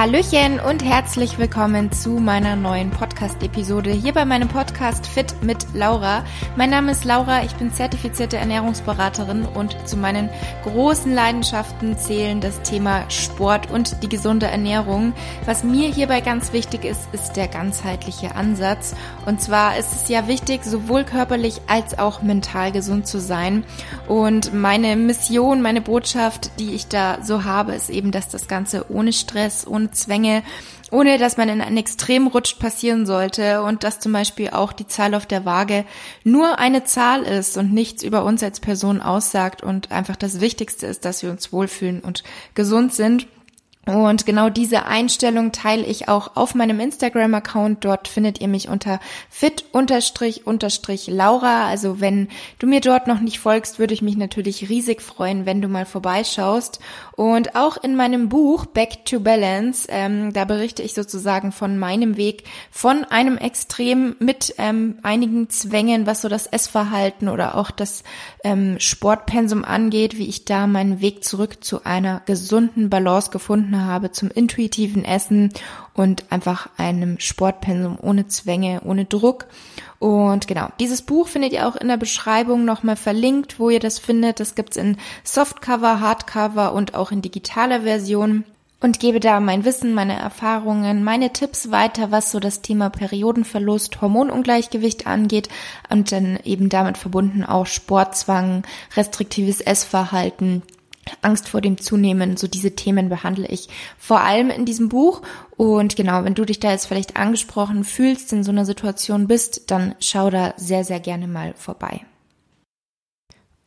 Hallöchen und herzlich willkommen zu meiner neuen Podcast-Episode hier bei meinem Podcast Fit mit Laura. Mein Name ist Laura, ich bin zertifizierte Ernährungsberaterin und zu meinen großen Leidenschaften zählen das Thema Sport und die gesunde Ernährung. Was mir hierbei ganz wichtig ist, ist der ganzheitliche Ansatz. Und zwar ist es ja wichtig, sowohl körperlich als auch mental gesund zu sein. Und meine Mission, meine Botschaft, die ich da so habe, ist eben, dass das Ganze ohne Stress, ohne Zwänge, ohne dass man in einen Extrem rutscht, passieren sollte und dass zum Beispiel auch die Zahl auf der Waage nur eine Zahl ist und nichts über uns als Person aussagt und einfach das Wichtigste ist, dass wir uns wohlfühlen und gesund sind. Und genau diese Einstellung teile ich auch auf meinem Instagram-Account. Dort findet ihr mich unter fit-laura. Also wenn du mir dort noch nicht folgst, würde ich mich natürlich riesig freuen, wenn du mal vorbeischaust. Und auch in meinem Buch Back to Balance, ähm, da berichte ich sozusagen von meinem Weg von einem Extrem mit ähm, einigen Zwängen, was so das Essverhalten oder auch das ähm, Sportpensum angeht, wie ich da meinen Weg zurück zu einer gesunden Balance gefunden habe zum intuitiven Essen und einfach einem Sportpensum ohne Zwänge, ohne Druck. Und genau, dieses Buch findet ihr auch in der Beschreibung nochmal verlinkt, wo ihr das findet. Das gibt's in Softcover, Hardcover und auch in digitaler Version und gebe da mein Wissen, meine Erfahrungen, meine Tipps weiter, was so das Thema Periodenverlust, Hormonungleichgewicht angeht und dann eben damit verbunden auch Sportzwang, restriktives Essverhalten, Angst vor dem Zunehmen, so diese Themen behandle ich vor allem in diesem Buch. Und genau, wenn du dich da jetzt vielleicht angesprochen fühlst, in so einer Situation bist, dann schau da sehr, sehr gerne mal vorbei.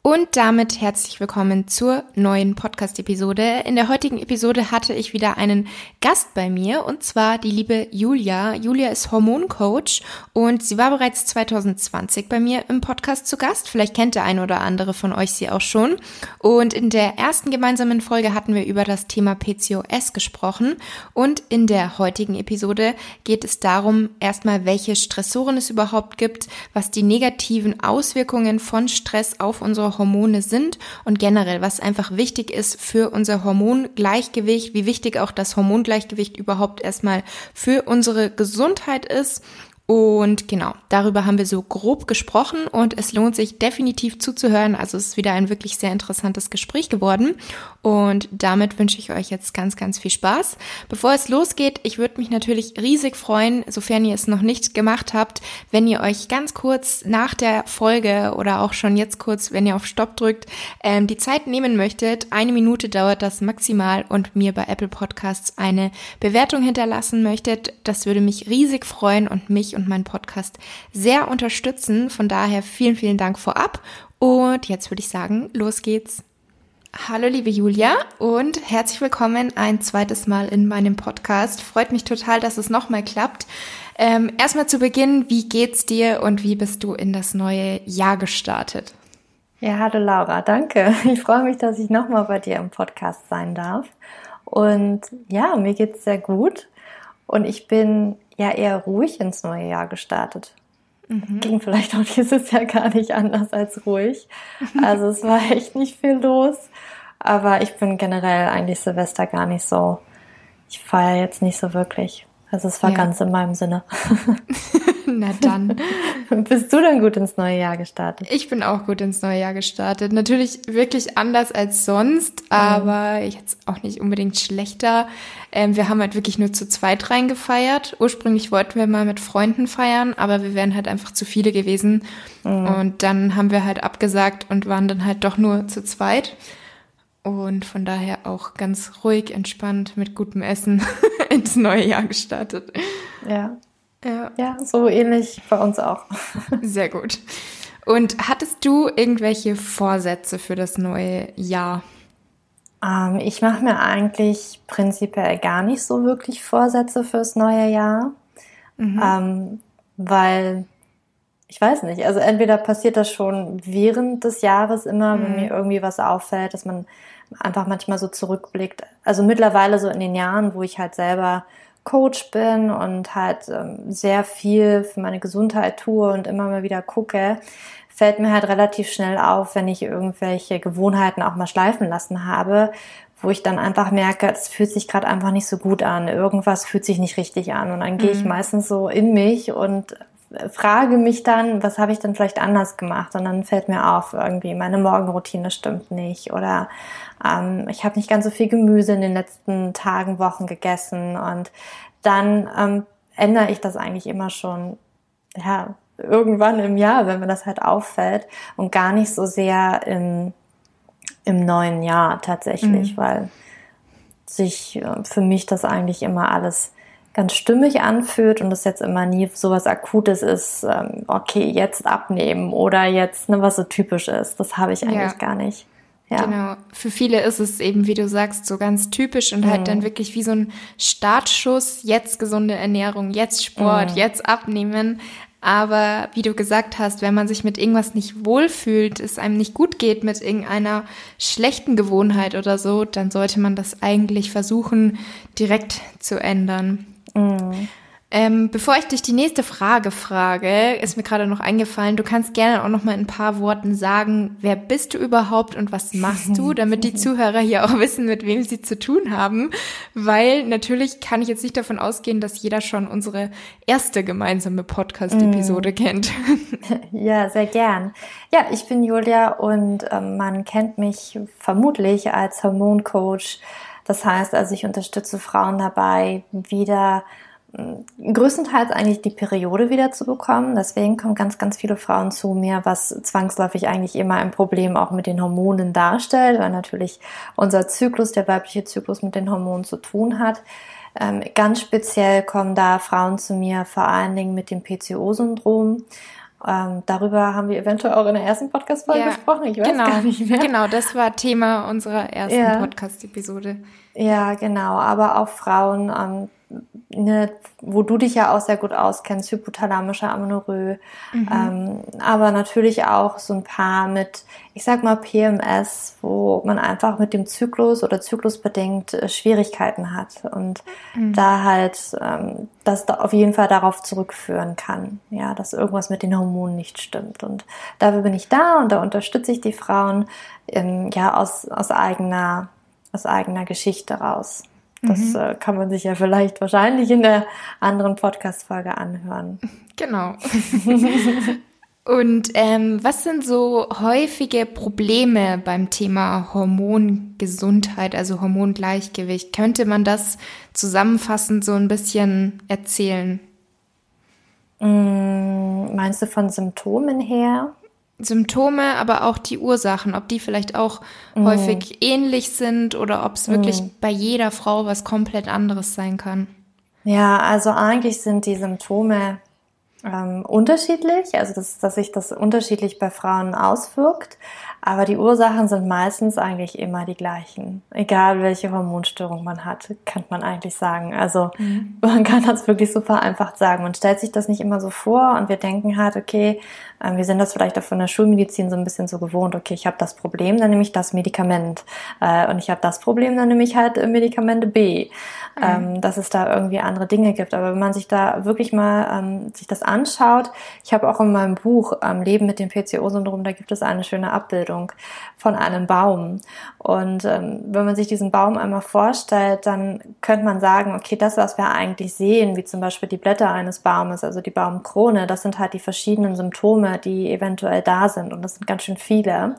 Und damit herzlich willkommen zur neuen Podcast-Episode. In der heutigen Episode hatte ich wieder einen Gast bei mir und zwar die liebe Julia. Julia ist Hormoncoach und sie war bereits 2020 bei mir im Podcast zu Gast. Vielleicht kennt der eine oder andere von euch sie auch schon. Und in der ersten gemeinsamen Folge hatten wir über das Thema PCOS gesprochen und in der heutigen Episode geht es darum, erstmal welche Stressoren es überhaupt gibt, was die negativen Auswirkungen von Stress auf unsere Hormone sind und generell, was einfach wichtig ist für unser Hormongleichgewicht, wie wichtig auch das Hormongleichgewicht überhaupt erstmal für unsere Gesundheit ist und genau, darüber haben wir so grob gesprochen und es lohnt sich definitiv zuzuhören. Also es ist wieder ein wirklich sehr interessantes Gespräch geworden. Und damit wünsche ich euch jetzt ganz, ganz viel Spaß. Bevor es losgeht, ich würde mich natürlich riesig freuen, sofern ihr es noch nicht gemacht habt, wenn ihr euch ganz kurz nach der Folge oder auch schon jetzt kurz, wenn ihr auf Stopp drückt, ähm, die Zeit nehmen möchtet. Eine Minute dauert das maximal und mir bei Apple Podcasts eine Bewertung hinterlassen möchtet. Das würde mich riesig freuen und mich und und meinen Podcast sehr unterstützen. Von daher vielen, vielen Dank vorab. Und jetzt würde ich sagen, los geht's. Hallo liebe Julia und herzlich willkommen ein zweites Mal in meinem Podcast. Freut mich total, dass es nochmal klappt. Ähm, erstmal zu Beginn, wie geht's dir und wie bist du in das neue Jahr gestartet? Ja, hallo Laura, danke. Ich freue mich, dass ich nochmal bei dir im Podcast sein darf. Und ja, mir geht's sehr gut. Und ich bin ja eher ruhig ins neue Jahr gestartet. Mhm. Ging vielleicht auch dieses Jahr gar nicht anders als ruhig. Also es war echt nicht viel los. Aber ich bin generell eigentlich Silvester gar nicht so. Ich feiere jetzt nicht so wirklich. Also es war ja. ganz in meinem Sinne. Na dann. Bist du denn gut ins neue Jahr gestartet? Ich bin auch gut ins neue Jahr gestartet. Natürlich wirklich anders als sonst, aber mhm. jetzt auch nicht unbedingt schlechter. Ähm, wir haben halt wirklich nur zu zweit reingefeiert. Ursprünglich wollten wir mal mit Freunden feiern, aber wir wären halt einfach zu viele gewesen. Mhm. Und dann haben wir halt abgesagt und waren dann halt doch nur zu zweit. Und von daher auch ganz ruhig, entspannt, mit gutem Essen ins neue Jahr gestartet. Ja. Ja. Ja, so ähnlich bei uns auch. Sehr gut. Und hattest du irgendwelche Vorsätze für das neue Jahr? Ähm, ich mache mir eigentlich prinzipiell gar nicht so wirklich Vorsätze fürs neue Jahr, mhm. ähm, weil ich weiß nicht, also entweder passiert das schon während des Jahres immer, mhm. wenn mir irgendwie was auffällt, dass man einfach manchmal so zurückblickt. Also mittlerweile so in den Jahren, wo ich halt selber Coach bin und halt ähm, sehr viel für meine Gesundheit tue und immer mal wieder gucke, fällt mir halt relativ schnell auf, wenn ich irgendwelche Gewohnheiten auch mal schleifen lassen habe, wo ich dann einfach merke, es fühlt sich gerade einfach nicht so gut an, irgendwas fühlt sich nicht richtig an und dann gehe ich mhm. meistens so in mich und frage mich dann, was habe ich denn vielleicht anders gemacht? Und dann fällt mir auf, irgendwie meine Morgenroutine stimmt nicht oder ähm, ich habe nicht ganz so viel Gemüse in den letzten Tagen, Wochen gegessen und dann ähm, ändere ich das eigentlich immer schon, ja, irgendwann im Jahr, wenn mir das halt auffällt und gar nicht so sehr im, im neuen Jahr tatsächlich, mhm. weil sich äh, für mich das eigentlich immer alles ganz stimmig anfühlt und es jetzt immer nie so was Akutes ist, ähm, okay, jetzt abnehmen oder jetzt, ne, was so typisch ist. Das habe ich eigentlich ja. gar nicht. Ja. Genau. Für viele ist es eben, wie du sagst, so ganz typisch und halt mhm. halt dann wirklich wie so ein Startschuss, jetzt gesunde Ernährung, jetzt Sport, mhm. jetzt abnehmen. Aber wie du gesagt hast, wenn man sich mit irgendwas nicht wohlfühlt, es einem nicht gut geht mit irgendeiner schlechten Gewohnheit oder so, dann sollte man das eigentlich versuchen, direkt zu ändern. Mhm. Ähm, bevor ich dich die nächste Frage frage, ist mir gerade noch eingefallen, du kannst gerne auch noch mal in ein paar Worten sagen, wer bist du überhaupt und was machst du, damit die Zuhörer hier auch wissen, mit wem sie zu tun haben. Weil natürlich kann ich jetzt nicht davon ausgehen, dass jeder schon unsere erste gemeinsame Podcast-Episode mm. kennt. Ja, sehr gern. Ja, ich bin Julia und ähm, man kennt mich vermutlich als Hormoncoach. Das heißt also, ich unterstütze Frauen dabei, wieder größtenteils eigentlich die Periode wieder zu bekommen. Deswegen kommen ganz, ganz viele Frauen zu mir, was zwangsläufig eigentlich immer ein Problem auch mit den Hormonen darstellt, weil natürlich unser Zyklus, der weibliche Zyklus mit den Hormonen zu tun hat. Ähm, ganz speziell kommen da Frauen zu mir vor allen Dingen mit dem PCO-Syndrom. Ähm, darüber haben wir eventuell auch in der ersten Podcast-Folge ja, gesprochen. Ich weiß genau, gar nicht mehr. Genau, das war Thema unserer ersten ja. Podcast-Episode. Ja, genau. Aber auch Frauen, ähm, ne, wo du dich ja auch sehr gut auskennst, hypothalamische Amenorrhoe, mhm. ähm, aber natürlich auch so ein paar mit, ich sag mal PMS, wo man einfach mit dem Zyklus oder zyklusbedingt äh, Schwierigkeiten hat und mhm. da halt ähm, das da auf jeden Fall darauf zurückführen kann, ja, dass irgendwas mit den Hormonen nicht stimmt und dafür bin ich da und da unterstütze ich die Frauen ähm, ja aus aus eigener aus eigener Geschichte raus. Das mhm. äh, kann man sich ja vielleicht wahrscheinlich in der anderen Podcast-Folge anhören. Genau. Und ähm, was sind so häufige Probleme beim Thema Hormongesundheit, also Hormongleichgewicht? Könnte man das zusammenfassend so ein bisschen erzählen? Mm, meinst du von Symptomen her? Symptome, aber auch die Ursachen, ob die vielleicht auch mhm. häufig ähnlich sind oder ob es wirklich mhm. bei jeder Frau was komplett anderes sein kann. Ja, also eigentlich sind die Symptome ähm, unterschiedlich, also dass, dass sich das unterschiedlich bei Frauen auswirkt. Aber die Ursachen sind meistens eigentlich immer die gleichen. Egal welche Hormonstörung man hat, kann man eigentlich sagen. Also mhm. man kann das wirklich so vereinfacht sagen. Man stellt sich das nicht immer so vor und wir denken halt, okay, äh, wir sind das vielleicht auch von der Schulmedizin so ein bisschen so gewohnt, okay, ich habe das Problem, dann nehme ich das Medikament. Äh, und ich habe das Problem, dann nehme ich halt Medikamente B. Mhm. Ähm, dass es da irgendwie andere Dinge gibt. Aber wenn man sich da wirklich mal ähm, sich das anschaut, ich habe auch in meinem Buch ähm, Leben mit dem PCO-Syndrom, da gibt es eine schöne Abbildung von einem Baum. Und ähm, wenn man sich diesen Baum einmal vorstellt, dann könnte man sagen, okay, das, was wir eigentlich sehen, wie zum Beispiel die Blätter eines Baumes, also die Baumkrone, das sind halt die verschiedenen Symptome, die eventuell da sind. Und das sind ganz schön viele.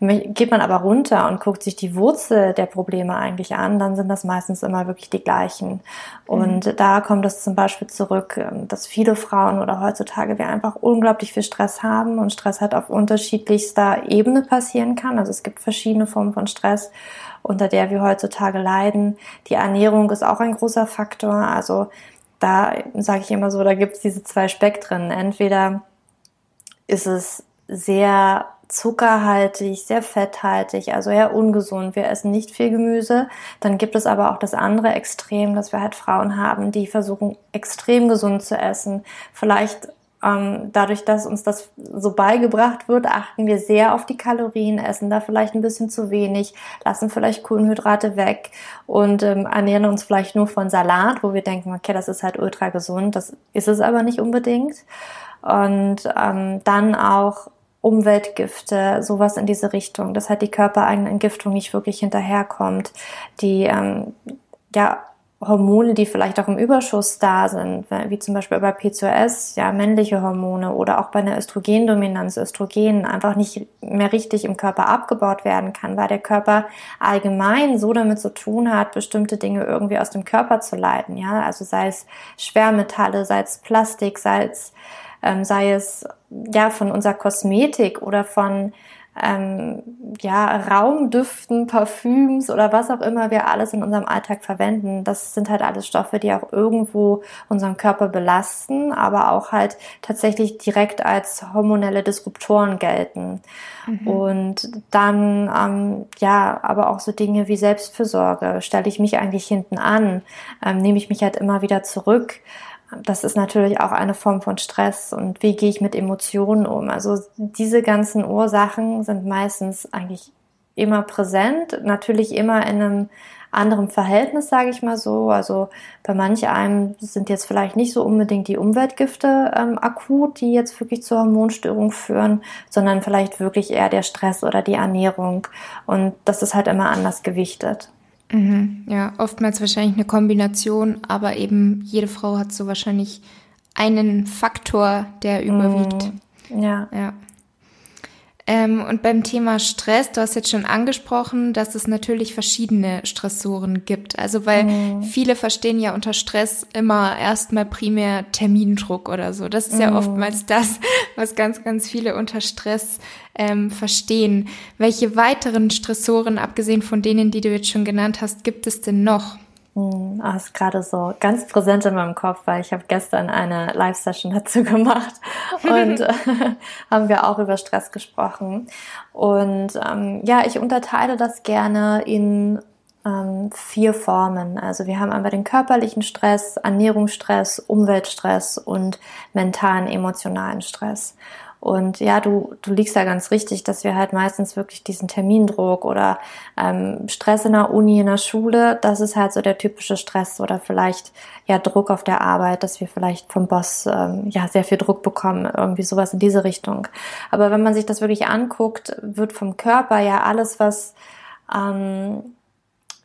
Geht man aber runter und guckt sich die Wurzel der Probleme eigentlich an, dann sind das meistens immer wirklich die gleichen. Und mhm. da kommt es zum Beispiel zurück, ähm, dass viele Frauen oder heutzutage wir einfach unglaublich viel Stress haben und Stress halt auf unterschiedlichster Ebene passieren kann. Also es gibt verschiedene Formen von Stress, unter der wir heutzutage leiden. Die Ernährung ist auch ein großer Faktor. Also da sage ich immer so, da gibt es diese zwei Spektren. Entweder ist es sehr zuckerhaltig, sehr fetthaltig, also eher ungesund. Wir essen nicht viel Gemüse. Dann gibt es aber auch das andere Extrem, dass wir halt Frauen haben, die versuchen extrem gesund zu essen. Vielleicht ähm, dadurch, dass uns das so beigebracht wird, achten wir sehr auf die Kalorien, essen da vielleicht ein bisschen zu wenig, lassen vielleicht Kohlenhydrate weg und ähm, ernähren uns vielleicht nur von Salat, wo wir denken, okay, das ist halt ultra gesund. Das ist es aber nicht unbedingt. Und ähm, dann auch Umweltgifte, sowas in diese Richtung, dass halt die körpereigene Entgiftung nicht wirklich hinterherkommt, die ähm, ja Hormone, die vielleicht auch im Überschuss da sind, wie zum Beispiel bei PCOS, ja, männliche Hormone oder auch bei einer Östrogendominanz, Östrogen einfach nicht mehr richtig im Körper abgebaut werden kann, weil der Körper allgemein so damit zu tun hat, bestimmte Dinge irgendwie aus dem Körper zu leiten, ja, also sei es Schwermetalle, sei es Plastik, sei es, ähm, sei es, ja, von unserer Kosmetik oder von ähm, ja, Raumdüften, Parfüms oder was auch immer wir alles in unserem Alltag verwenden. Das sind halt alles Stoffe, die auch irgendwo unseren Körper belasten, aber auch halt tatsächlich direkt als hormonelle Disruptoren gelten. Mhm. Und dann, ähm, ja, aber auch so Dinge wie Selbstfürsorge. Stelle ich mich eigentlich hinten an? Ähm, nehme ich mich halt immer wieder zurück? Das ist natürlich auch eine Form von Stress und wie gehe ich mit Emotionen um. Also diese ganzen Ursachen sind meistens eigentlich immer präsent, natürlich immer in einem anderen Verhältnis, sage ich mal so. Also bei manch einem sind jetzt vielleicht nicht so unbedingt die Umweltgifte ähm, akut, die jetzt wirklich zur Hormonstörung führen, sondern vielleicht wirklich eher der Stress oder die Ernährung. Und das ist halt immer anders gewichtet. Mhm, ja, oftmals wahrscheinlich eine Kombination, aber eben jede Frau hat so wahrscheinlich einen Faktor, der überwiegt. Mhm, ja. ja. Ähm, und beim Thema Stress, du hast jetzt schon angesprochen, dass es natürlich verschiedene Stressoren gibt. Also weil mhm. viele verstehen ja unter Stress immer erstmal primär Termindruck oder so. Das ist mhm. ja oftmals das, was ganz, ganz viele unter Stress ähm, verstehen. Welche weiteren Stressoren, abgesehen von denen, die du jetzt schon genannt hast, gibt es denn noch? Hm, ah, ist gerade so ganz präsent in meinem Kopf, weil ich habe gestern eine Live-Session dazu gemacht und haben wir auch über Stress gesprochen. Und ähm, ja, ich unterteile das gerne in ähm, vier Formen. Also wir haben einmal den körperlichen Stress, Ernährungsstress, Umweltstress und mentalen, emotionalen Stress. Und ja, du, du liegst da ganz richtig, dass wir halt meistens wirklich diesen Termindruck oder ähm, Stress in der Uni, in der Schule, das ist halt so der typische Stress oder vielleicht ja Druck auf der Arbeit, dass wir vielleicht vom Boss ähm, ja sehr viel Druck bekommen, irgendwie sowas in diese Richtung. Aber wenn man sich das wirklich anguckt, wird vom Körper ja alles, was ähm,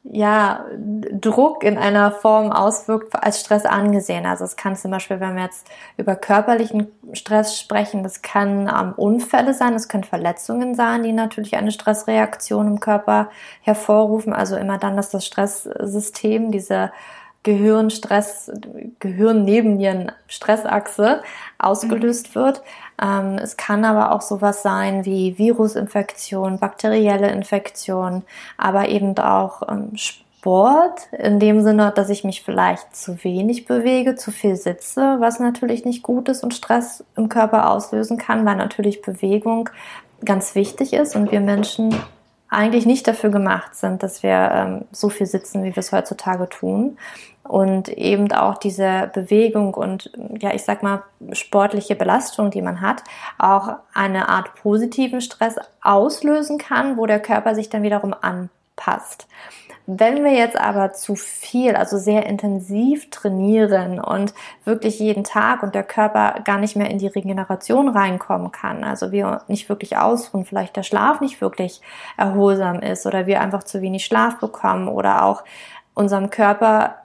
ja, Druck in einer Form auswirkt, als Stress angesehen. Also es kann zum Beispiel, wenn wir jetzt über körperlichen Stress sprechen, das kann ähm, Unfälle sein, es können Verletzungen sein, die natürlich eine Stressreaktion im Körper hervorrufen. Also immer dann, dass das Stresssystem, diese Gehirnstress, Gehirn-Nebennieren-Stressachse ausgelöst mhm. wird. Ähm, es kann aber auch sowas sein wie Virusinfektion, bakterielle Infektion, aber eben auch ähm, Sport in dem Sinne, dass ich mich vielleicht zu wenig bewege, zu viel sitze, was natürlich nicht gut ist und Stress im Körper auslösen kann, weil natürlich Bewegung ganz wichtig ist und wir Menschen eigentlich nicht dafür gemacht sind, dass wir ähm, so viel sitzen, wie wir es heutzutage tun. Und eben auch diese Bewegung und, ja, ich sag mal, sportliche Belastung, die man hat, auch eine Art positiven Stress auslösen kann, wo der Körper sich dann wiederum anpasst. Wenn wir jetzt aber zu viel, also sehr intensiv trainieren und wirklich jeden Tag und der Körper gar nicht mehr in die Regeneration reinkommen kann, also wir nicht wirklich ausruhen, vielleicht der Schlaf nicht wirklich erholsam ist oder wir einfach zu wenig Schlaf bekommen oder auch unserem Körper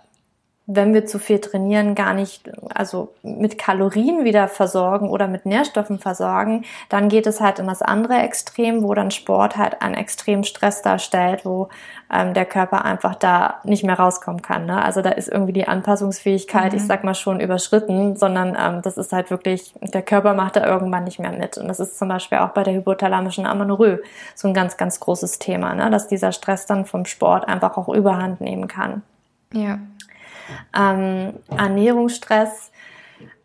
wenn wir zu viel trainieren, gar nicht, also mit Kalorien wieder versorgen oder mit Nährstoffen versorgen, dann geht es halt in das andere Extrem, wo dann Sport halt einen extremen Stress darstellt, wo ähm, der Körper einfach da nicht mehr rauskommen kann. Ne? Also da ist irgendwie die Anpassungsfähigkeit, mhm. ich sag mal schon überschritten, sondern ähm, das ist halt wirklich, der Körper macht da irgendwann nicht mehr mit. Und das ist zum Beispiel auch bei der hypothalamischen Amenorrhoe so ein ganz, ganz großes Thema, ne? dass dieser Stress dann vom Sport einfach auch überhand nehmen kann. Ja, ähm, Ernährungsstress,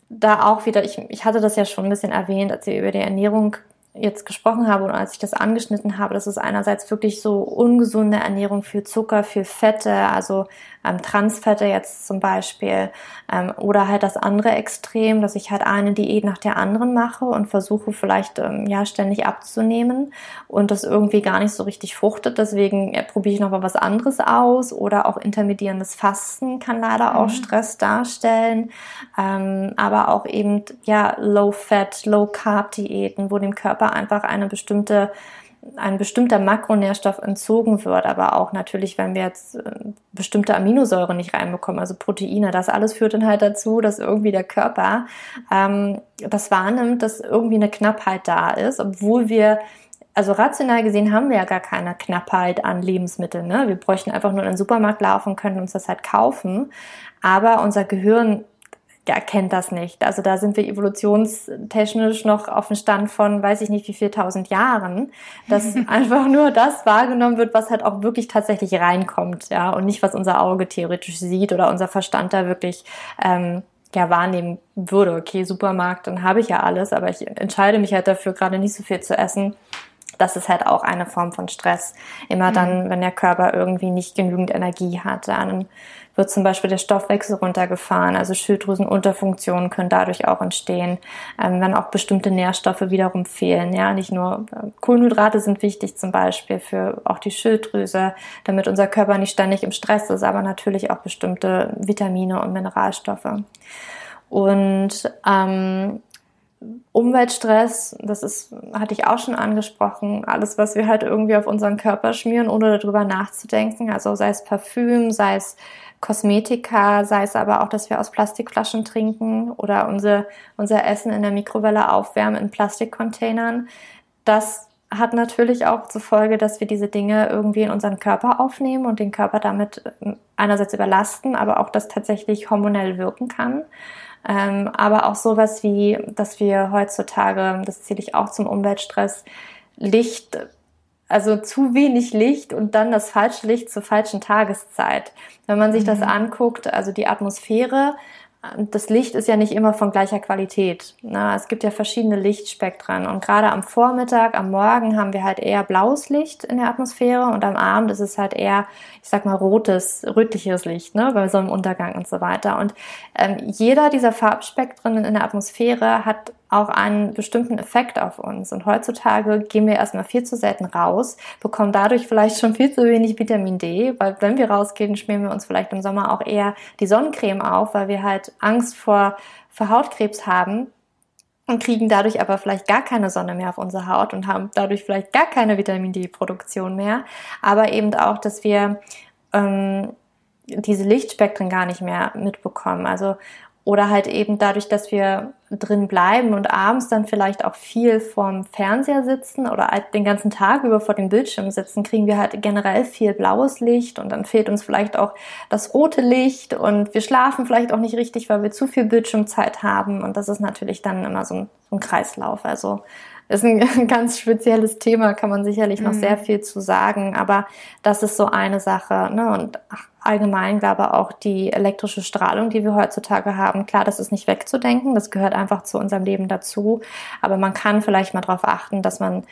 da auch wieder, ich, ich hatte das ja schon ein bisschen erwähnt, als wir über die Ernährung jetzt gesprochen habe und als ich das angeschnitten habe, das ist einerseits wirklich so ungesunde Ernährung, viel Zucker, viel Fette, also ähm, Transfette jetzt zum Beispiel, ähm, oder halt das andere Extrem, dass ich halt eine Diät nach der anderen mache und versuche vielleicht ähm, ja ständig abzunehmen und das irgendwie gar nicht so richtig fruchtet. Deswegen äh, probiere ich noch mal was anderes aus oder auch intermedierendes Fasten kann leider auch mhm. Stress darstellen, ähm, aber auch eben ja Low Fat, Low Carb Diäten, wo dem Körper einfach eine bestimmte ein bestimmter Makronährstoff entzogen wird, aber auch natürlich, wenn wir jetzt äh, bestimmte Aminosäuren nicht reinbekommen, also Proteine, das alles führt dann halt dazu, dass irgendwie der Körper ähm, das wahrnimmt, dass irgendwie eine Knappheit da ist, obwohl wir also rational gesehen haben wir ja gar keine Knappheit an Lebensmitteln. Ne? Wir bräuchten einfach nur in den Supermarkt laufen und können uns das halt kaufen. Aber unser Gehirn ja, kennt das nicht. Also da sind wir evolutionstechnisch noch auf dem Stand von, weiß ich nicht, wie viel tausend Jahren, dass einfach nur das wahrgenommen wird, was halt auch wirklich tatsächlich reinkommt, ja, und nicht, was unser Auge theoretisch sieht oder unser Verstand da wirklich ähm, ja wahrnehmen würde. Okay, Supermarkt, dann habe ich ja alles, aber ich entscheide mich halt dafür, gerade nicht so viel zu essen. Das ist halt auch eine Form von Stress. Immer dann, mhm. wenn der Körper irgendwie nicht genügend Energie hat, dann wird zum Beispiel der Stoffwechsel runtergefahren. Also Schilddrüsenunterfunktionen können dadurch auch entstehen, ähm, wenn auch bestimmte Nährstoffe wiederum fehlen. Ja, nicht nur äh, Kohlenhydrate sind wichtig zum Beispiel für auch die Schilddrüse, damit unser Körper nicht ständig im Stress ist, aber natürlich auch bestimmte Vitamine und Mineralstoffe. Und ähm, Umweltstress, das ist, hatte ich auch schon angesprochen, alles, was wir halt irgendwie auf unseren Körper schmieren, ohne darüber nachzudenken, also sei es Parfüm, sei es Kosmetika, sei es aber auch, dass wir aus Plastikflaschen trinken oder unser, unser Essen in der Mikrowelle aufwärmen in Plastikcontainern. Das hat natürlich auch zur Folge, dass wir diese Dinge irgendwie in unseren Körper aufnehmen und den Körper damit einerseits überlasten, aber auch das tatsächlich hormonell wirken kann. Ähm, aber auch sowas wie, dass wir heutzutage, das zähle ich auch zum Umweltstress, Licht also zu wenig Licht und dann das falsche Licht zur falschen Tageszeit. Wenn man sich mhm. das anguckt, also die Atmosphäre das Licht ist ja nicht immer von gleicher Qualität. Na, es gibt ja verschiedene Lichtspektren und gerade am Vormittag, am Morgen haben wir halt eher blaues Licht in der Atmosphäre und am Abend ist es halt eher, ich sag mal, rotes, rötliches Licht, ne, bei Sonnenuntergang und so weiter. Und ähm, jeder dieser Farbspektren in der Atmosphäre hat auch einen bestimmten Effekt auf uns. Und heutzutage gehen wir erstmal viel zu selten raus, bekommen dadurch vielleicht schon viel zu wenig Vitamin D, weil wenn wir rausgehen, schmieren wir uns vielleicht im Sommer auch eher die Sonnencreme auf, weil wir halt Angst vor, vor Hautkrebs haben und kriegen dadurch aber vielleicht gar keine Sonne mehr auf unsere Haut und haben dadurch vielleicht gar keine Vitamin D-Produktion mehr. Aber eben auch, dass wir ähm, diese Lichtspektren gar nicht mehr mitbekommen. Also oder halt eben dadurch, dass wir drin bleiben und abends dann vielleicht auch viel vorm Fernseher sitzen oder halt den ganzen Tag über vor dem Bildschirm sitzen, kriegen wir halt generell viel blaues Licht und dann fehlt uns vielleicht auch das rote Licht und wir schlafen vielleicht auch nicht richtig, weil wir zu viel Bildschirmzeit haben und das ist natürlich dann immer so ein, so ein Kreislauf. Also ist ein ganz spezielles Thema, kann man sicherlich noch mhm. sehr viel zu sagen, aber das ist so eine Sache. Ne? Und allgemein glaube auch die elektrische Strahlung, die wir heutzutage haben. Klar, das ist nicht wegzudenken, das gehört einfach zu unserem Leben dazu, aber man kann vielleicht mal darauf achten, dass man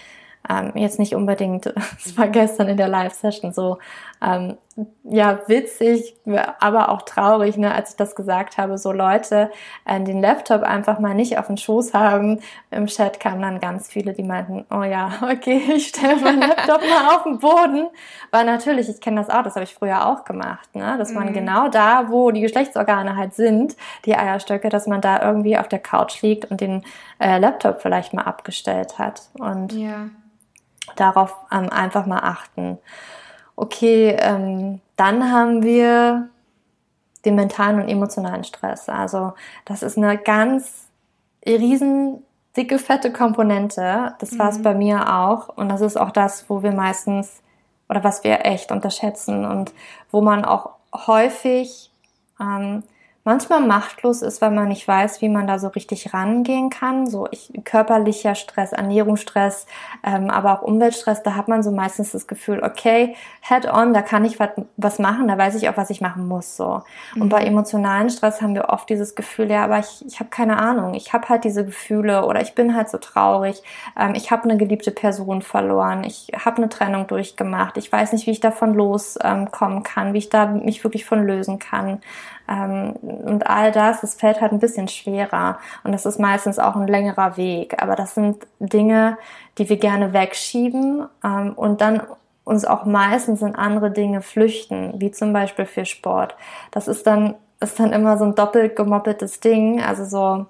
ähm, jetzt nicht unbedingt, es war gestern in der Live-Session so, ähm, ja, witzig, aber auch traurig, ne, als ich das gesagt habe, so Leute äh, den Laptop einfach mal nicht auf den Schoß haben. Im Chat kamen dann ganz viele, die meinten, oh ja, okay, ich stelle meinen Laptop mal auf den Boden. Weil natürlich, ich kenne das auch, das habe ich früher auch gemacht, ne, dass man mhm. genau da, wo die Geschlechtsorgane halt sind, die Eierstöcke, dass man da irgendwie auf der Couch liegt und den äh, Laptop vielleicht mal abgestellt hat. Und ja darauf ähm, einfach mal achten. Okay, ähm, dann haben wir den mentalen und emotionalen Stress. Also das ist eine ganz riesen dicke, fette Komponente. Das war es mhm. bei mir auch. Und das ist auch das, wo wir meistens oder was wir echt unterschätzen und wo man auch häufig ähm, manchmal machtlos ist, weil man nicht weiß, wie man da so richtig rangehen kann. So ich, körperlicher Stress, Ernährungsstress, ähm, aber auch Umweltstress, da hat man so meistens das Gefühl, okay, head on, da kann ich was machen, da weiß ich auch, was ich machen muss. So. Mhm. Und bei emotionalen Stress haben wir oft dieses Gefühl, ja, aber ich, ich habe keine Ahnung, ich habe halt diese Gefühle oder ich bin halt so traurig, ähm, ich habe eine geliebte Person verloren, ich habe eine Trennung durchgemacht, ich weiß nicht, wie ich davon loskommen ähm, kann, wie ich da mich wirklich von lösen kann. Und all das, das fällt halt ein bisschen schwerer. Und das ist meistens auch ein längerer Weg. Aber das sind Dinge, die wir gerne wegschieben ähm, und dann uns auch meistens in andere Dinge flüchten, wie zum Beispiel für Sport. Das ist dann, ist dann immer so ein doppelt gemoppeltes Ding. Also so,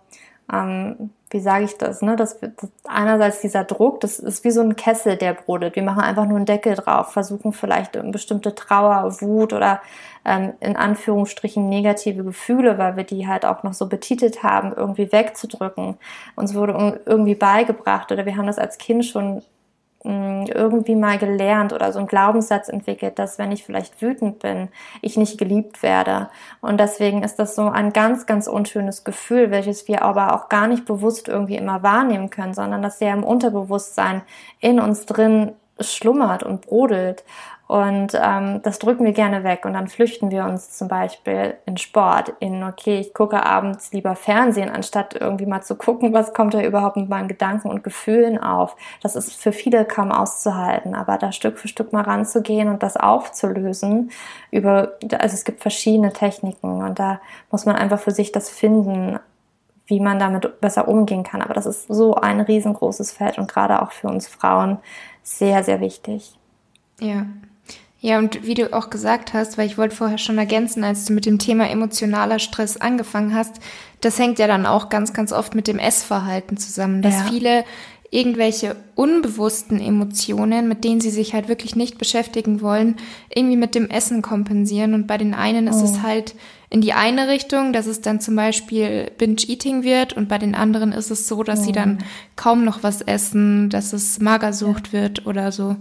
ähm, wie sage ich das, ne? Das, das einerseits dieser Druck, das ist wie so ein Kessel, der brodelt. Wir machen einfach nur einen Deckel drauf, versuchen vielleicht bestimmte Trauer, Wut oder ähm, in Anführungsstrichen negative Gefühle, weil wir die halt auch noch so betitelt haben, irgendwie wegzudrücken. Uns wurde irgendwie beigebracht oder wir haben das als Kind schon irgendwie mal gelernt oder so einen Glaubenssatz entwickelt, dass wenn ich vielleicht wütend bin, ich nicht geliebt werde. Und deswegen ist das so ein ganz, ganz unschönes Gefühl, welches wir aber auch gar nicht bewusst irgendwie immer wahrnehmen können, sondern das sehr im Unterbewusstsein in uns drin schlummert und brodelt. Und ähm, das drücken wir gerne weg und dann flüchten wir uns zum Beispiel in Sport, in, okay, ich gucke abends lieber Fernsehen, anstatt irgendwie mal zu gucken, was kommt da überhaupt mit meinen Gedanken und Gefühlen auf. Das ist für viele kaum auszuhalten, aber da Stück für Stück mal ranzugehen und das aufzulösen über, also es gibt verschiedene Techniken und da muss man einfach für sich das finden, wie man damit besser umgehen kann. Aber das ist so ein riesengroßes Feld und gerade auch für uns Frauen sehr, sehr wichtig. Ja, ja, und wie du auch gesagt hast, weil ich wollte vorher schon ergänzen, als du mit dem Thema emotionaler Stress angefangen hast, das hängt ja dann auch ganz, ganz oft mit dem Essverhalten zusammen, dass ja. viele irgendwelche unbewussten Emotionen, mit denen sie sich halt wirklich nicht beschäftigen wollen, irgendwie mit dem Essen kompensieren. Und bei den einen oh. ist es oh. halt in die eine Richtung, dass es dann zum Beispiel Binge-Eating wird und bei den anderen ist es so, dass oh. sie dann kaum noch was essen, dass es Magersucht ja. wird oder so.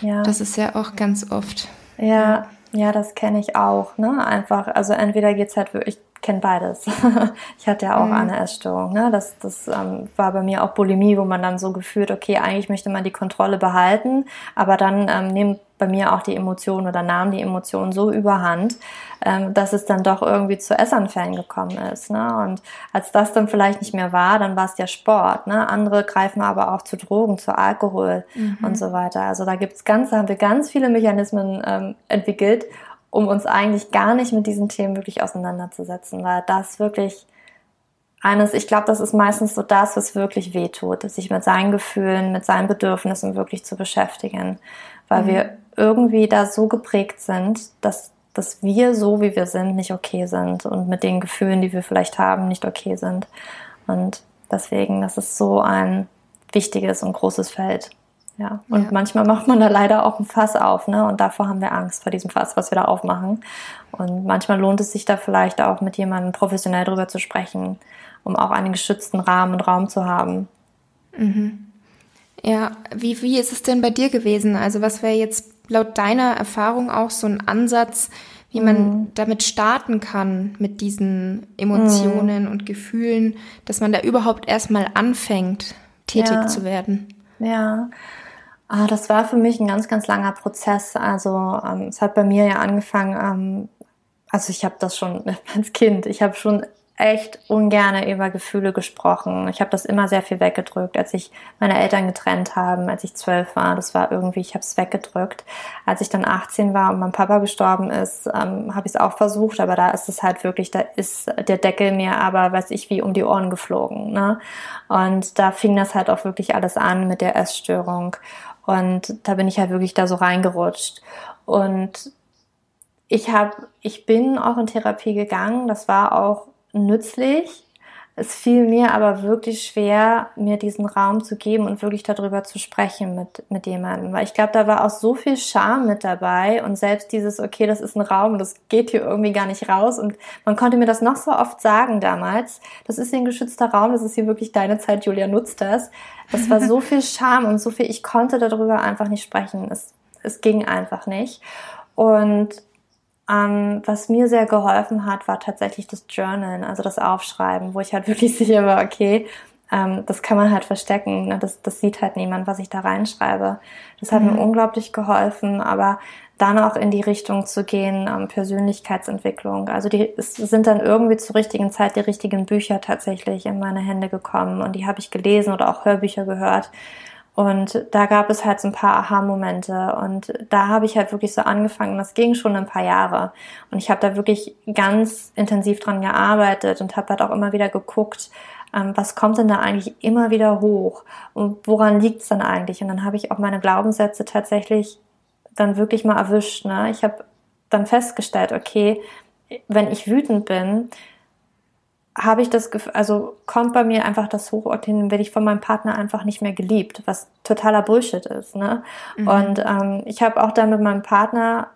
Ja. Das ist ja auch ganz oft. Ja, ja, das kenne ich auch. Ne? Einfach, also entweder geht's halt wirklich, ich kenne beides. ich hatte ja auch mhm. eine Essstörung. Ne? Das, das ähm, war bei mir auch Bulimie, wo man dann so gefühlt, okay, eigentlich möchte man die Kontrolle behalten, aber dann ähm, nimmt bei mir auch die Emotionen oder nahmen die Emotionen so überhand, ähm, dass es dann doch irgendwie zu Essanfällen gekommen ist. Ne? Und als das dann vielleicht nicht mehr war, dann war es der Sport. Ne? Andere greifen aber auch zu Drogen, zu Alkohol mhm. und so weiter. Also da gibt's ganz, haben wir ganz viele Mechanismen ähm, entwickelt, um uns eigentlich gar nicht mit diesen Themen wirklich auseinanderzusetzen, weil das wirklich eines, ich glaube, das ist meistens so das, was wirklich wehtut, sich mit seinen Gefühlen, mit seinen Bedürfnissen wirklich zu beschäftigen, weil mhm. wir irgendwie da so geprägt sind, dass, dass wir so, wie wir sind, nicht okay sind und mit den Gefühlen, die wir vielleicht haben, nicht okay sind. Und deswegen, das ist so ein wichtiges und großes Feld. Ja, und ja. manchmal macht man da leider auch ein Fass auf, ne? Und davor haben wir Angst vor diesem Fass, was wir da aufmachen. Und manchmal lohnt es sich da vielleicht auch mit jemandem professionell drüber zu sprechen, um auch einen geschützten Rahmen und Raum zu haben. Mhm. Ja, wie, wie ist es denn bei dir gewesen? Also was wäre jetzt laut deiner Erfahrung auch so ein Ansatz, wie man mhm. damit starten kann, mit diesen Emotionen mhm. und Gefühlen, dass man da überhaupt erstmal anfängt, tätig ja. zu werden? Ja. Ah, das war für mich ein ganz, ganz langer Prozess. Also ähm, es hat bei mir ja angefangen, ähm, also ich habe das schon als Kind, ich habe schon echt ungerne über Gefühle gesprochen. Ich habe das immer sehr viel weggedrückt, als ich meine Eltern getrennt haben, als ich zwölf war. Das war irgendwie, ich habe es weggedrückt. Als ich dann 18 war und mein Papa gestorben ist, ähm, habe ich es auch versucht, aber da ist es halt wirklich, da ist der Deckel mir aber, weiß ich, wie um die Ohren geflogen. Ne? Und da fing das halt auch wirklich alles an mit der Essstörung. Und da bin ich halt wirklich da so reingerutscht. Und ich habe, ich bin auch in Therapie gegangen. Das war auch nützlich. Es fiel mir aber wirklich schwer, mir diesen Raum zu geben und wirklich darüber zu sprechen mit, mit jemandem. Weil ich glaube, da war auch so viel Scham mit dabei und selbst dieses, okay, das ist ein Raum, das geht hier irgendwie gar nicht raus. Und man konnte mir das noch so oft sagen damals. Das ist hier ein geschützter Raum, das ist hier wirklich deine Zeit, Julia, nutzt das. Das war so viel Scham und so viel, ich konnte darüber einfach nicht sprechen. Es, es ging einfach nicht. Und ähm, was mir sehr geholfen hat, war tatsächlich das Journalen, also das Aufschreiben, wo ich halt wirklich sicher war, okay, ähm, das kann man halt verstecken, ne? das, das sieht halt niemand, was ich da reinschreibe. Das hat mhm. mir unglaublich geholfen, aber dann auch in die Richtung zu gehen, ähm, Persönlichkeitsentwicklung. Also die, es sind dann irgendwie zur richtigen Zeit die richtigen Bücher tatsächlich in meine Hände gekommen und die habe ich gelesen oder auch Hörbücher gehört und da gab es halt so ein paar Aha-Momente und da habe ich halt wirklich so angefangen, das ging schon ein paar Jahre und ich habe da wirklich ganz intensiv dran gearbeitet und habe halt auch immer wieder geguckt, ähm, was kommt denn da eigentlich immer wieder hoch und woran liegt es dann eigentlich? Und dann habe ich auch meine Glaubenssätze tatsächlich dann wirklich mal erwischt. Ne? Ich habe dann festgestellt, okay, wenn ich wütend bin, habe ich das Gefühl, also kommt bei mir einfach das hoch, dann werde ich von meinem Partner einfach nicht mehr geliebt, was totaler Bullshit ist. Ne? Mhm. Und ähm, ich habe auch dann mit meinem Partner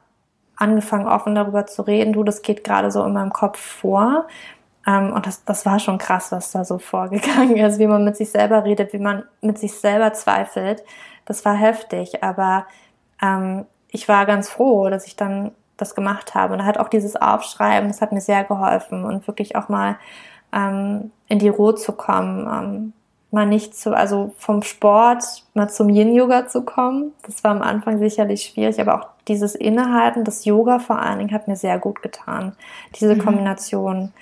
angefangen, offen darüber zu reden, du, das geht gerade so in meinem Kopf vor. Ähm, und das, das war schon krass, was da so vorgegangen ist, wie man mit sich selber redet, wie man mit sich selber zweifelt. Das war heftig, aber ähm, ich war ganz froh, dass ich dann das gemacht habe. Und da hat auch dieses Aufschreiben, das hat mir sehr geholfen und wirklich auch mal ähm, in die Ruhe zu kommen, ähm, mal nicht zu, also vom Sport mal zum Yin-Yoga zu kommen. Das war am Anfang sicherlich schwierig, aber auch dieses Innehalten, das Yoga vor allen Dingen hat mir sehr gut getan. Diese mhm. Kombination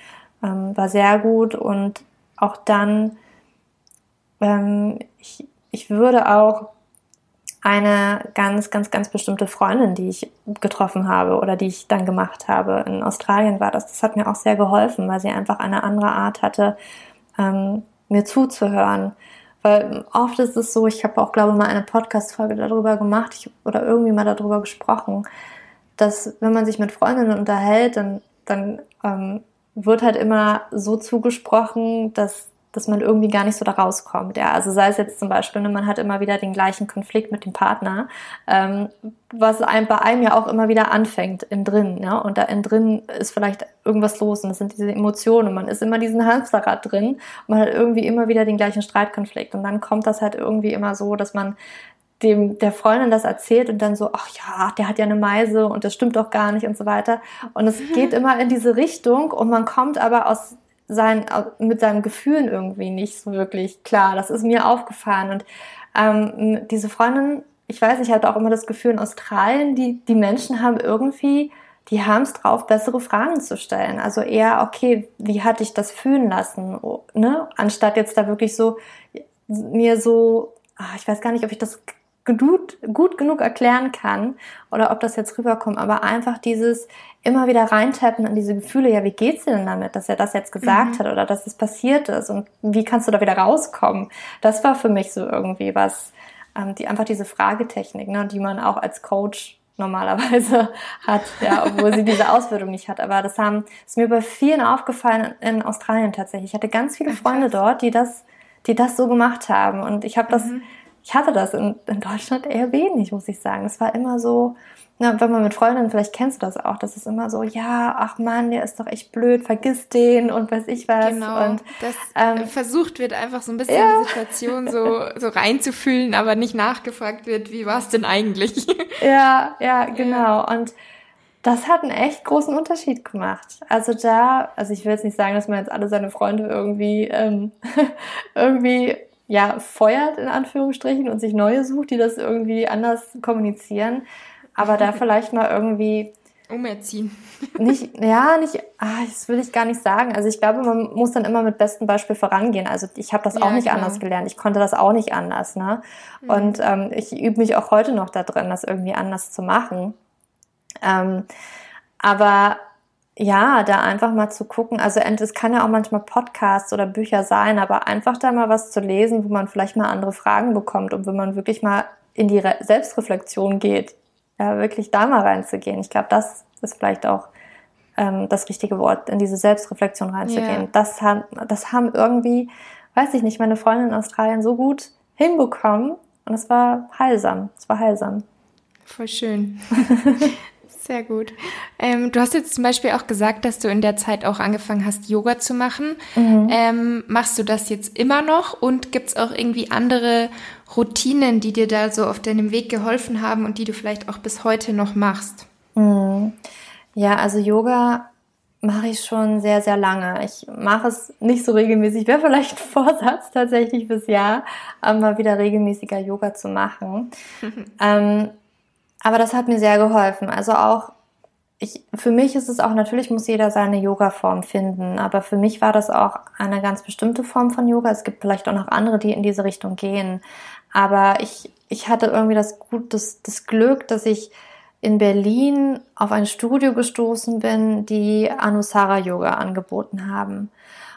ähm, war sehr gut und auch dann, ähm, ich, ich würde auch eine ganz, ganz, ganz bestimmte Freundin, die ich getroffen habe oder die ich dann gemacht habe. In Australien war das. Das hat mir auch sehr geholfen, weil sie einfach eine andere Art hatte, ähm, mir zuzuhören. Weil oft ist es so, ich habe auch, glaube ich, mal eine Podcast-Folge darüber gemacht ich, oder irgendwie mal darüber gesprochen, dass wenn man sich mit Freundinnen unterhält, dann, dann ähm, wird halt immer so zugesprochen, dass dass man irgendwie gar nicht so da rauskommt. Ja, also sei es jetzt zum Beispiel, ne, man hat immer wieder den gleichen Konflikt mit dem Partner, ähm, was einem bei einem ja auch immer wieder anfängt in drin, ja, und da in drin ist vielleicht irgendwas los und das sind diese Emotionen und man ist immer diesen Hamsterrad drin und man hat irgendwie immer wieder den gleichen Streitkonflikt und dann kommt das halt irgendwie immer so, dass man dem der Freundin das erzählt und dann so, ach ja, der hat ja eine Meise und das stimmt doch gar nicht und so weiter. Und es mhm. geht immer in diese Richtung und man kommt aber aus sein, mit seinen Gefühlen irgendwie nicht so wirklich klar. Das ist mir aufgefallen. Und ähm, diese Freundin, ich weiß, ich hatte auch immer das Gefühl in Australien, die, die Menschen haben irgendwie, die haben es drauf, bessere Fragen zu stellen. Also eher, okay, wie hatte ich das fühlen lassen, ne? Anstatt jetzt da wirklich so mir so, ach, ich weiß gar nicht, ob ich das gut, gut genug erklären kann oder ob das jetzt rüberkommt, aber einfach dieses immer wieder reintappen in diese Gefühle, ja, wie geht's dir denn damit, dass er das jetzt gesagt mhm. hat oder dass es passiert ist und wie kannst du da wieder rauskommen? Das war für mich so irgendwie was, ähm, die einfach diese Fragetechnik, ne, die man auch als Coach normalerweise hat, ja, obwohl sie diese Ausbildung nicht hat. Aber das haben, ist mir bei vielen aufgefallen in Australien tatsächlich. Ich hatte ganz viele Freunde dort, die das, die das so gemacht haben. Und ich habe das mhm ich hatte das in, in Deutschland eher wenig, muss ich sagen. Es war immer so, na, wenn man mit Freundinnen, vielleicht kennst du das auch, das ist immer so, ja, ach Mann, der ist doch echt blöd, vergiss den und weiß ich was. Genau, und das ähm, versucht wird einfach so ein bisschen ja. die Situation so, so reinzufühlen, aber nicht nachgefragt wird, wie war es denn eigentlich? Ja, ja, genau. Ja. Und das hat einen echt großen Unterschied gemacht. Also da, also ich will jetzt nicht sagen, dass man jetzt alle seine Freunde irgendwie ähm, irgendwie ja, feuert in Anführungsstrichen und sich neue sucht, die das irgendwie anders kommunizieren. Aber da vielleicht mal irgendwie umerziehen. Nicht, ja, nicht, ah, das will ich gar nicht sagen. Also ich glaube, man muss dann immer mit bestem Beispiel vorangehen. Also ich habe das ja, auch nicht genau. anders gelernt. Ich konnte das auch nicht anders. Ne? Mhm. Und ähm, ich übe mich auch heute noch da drin, das irgendwie anders zu machen. Ähm, aber ja, da einfach mal zu gucken. Also es kann ja auch manchmal Podcasts oder Bücher sein, aber einfach da mal was zu lesen, wo man vielleicht mal andere Fragen bekommt und wenn man wirklich mal in die Re Selbstreflexion geht, ja, wirklich da mal reinzugehen. Ich glaube, das ist vielleicht auch ähm, das richtige Wort, in diese Selbstreflexion reinzugehen. Yeah. Das, haben, das haben irgendwie, weiß ich nicht, meine Freundin in Australien so gut hinbekommen und es war heilsam. Es war heilsam. Voll schön. Sehr gut. Ähm, du hast jetzt zum Beispiel auch gesagt, dass du in der Zeit auch angefangen hast, Yoga zu machen. Mhm. Ähm, machst du das jetzt immer noch und gibt es auch irgendwie andere Routinen, die dir da so auf deinem Weg geholfen haben und die du vielleicht auch bis heute noch machst? Mhm. Ja, also Yoga mache ich schon sehr, sehr lange. Ich mache es nicht so regelmäßig. Wäre vielleicht ein Vorsatz tatsächlich fürs Jahr, mal wieder regelmäßiger Yoga zu machen. ähm, aber das hat mir sehr geholfen. Also auch, ich, für mich ist es auch, natürlich muss jeder seine Yoga-Form finden, aber für mich war das auch eine ganz bestimmte Form von Yoga. Es gibt vielleicht auch noch andere, die in diese Richtung gehen. Aber ich, ich hatte irgendwie das, gut, das, das Glück, dass ich in Berlin auf ein Studio gestoßen bin, die Anusara Yoga angeboten haben.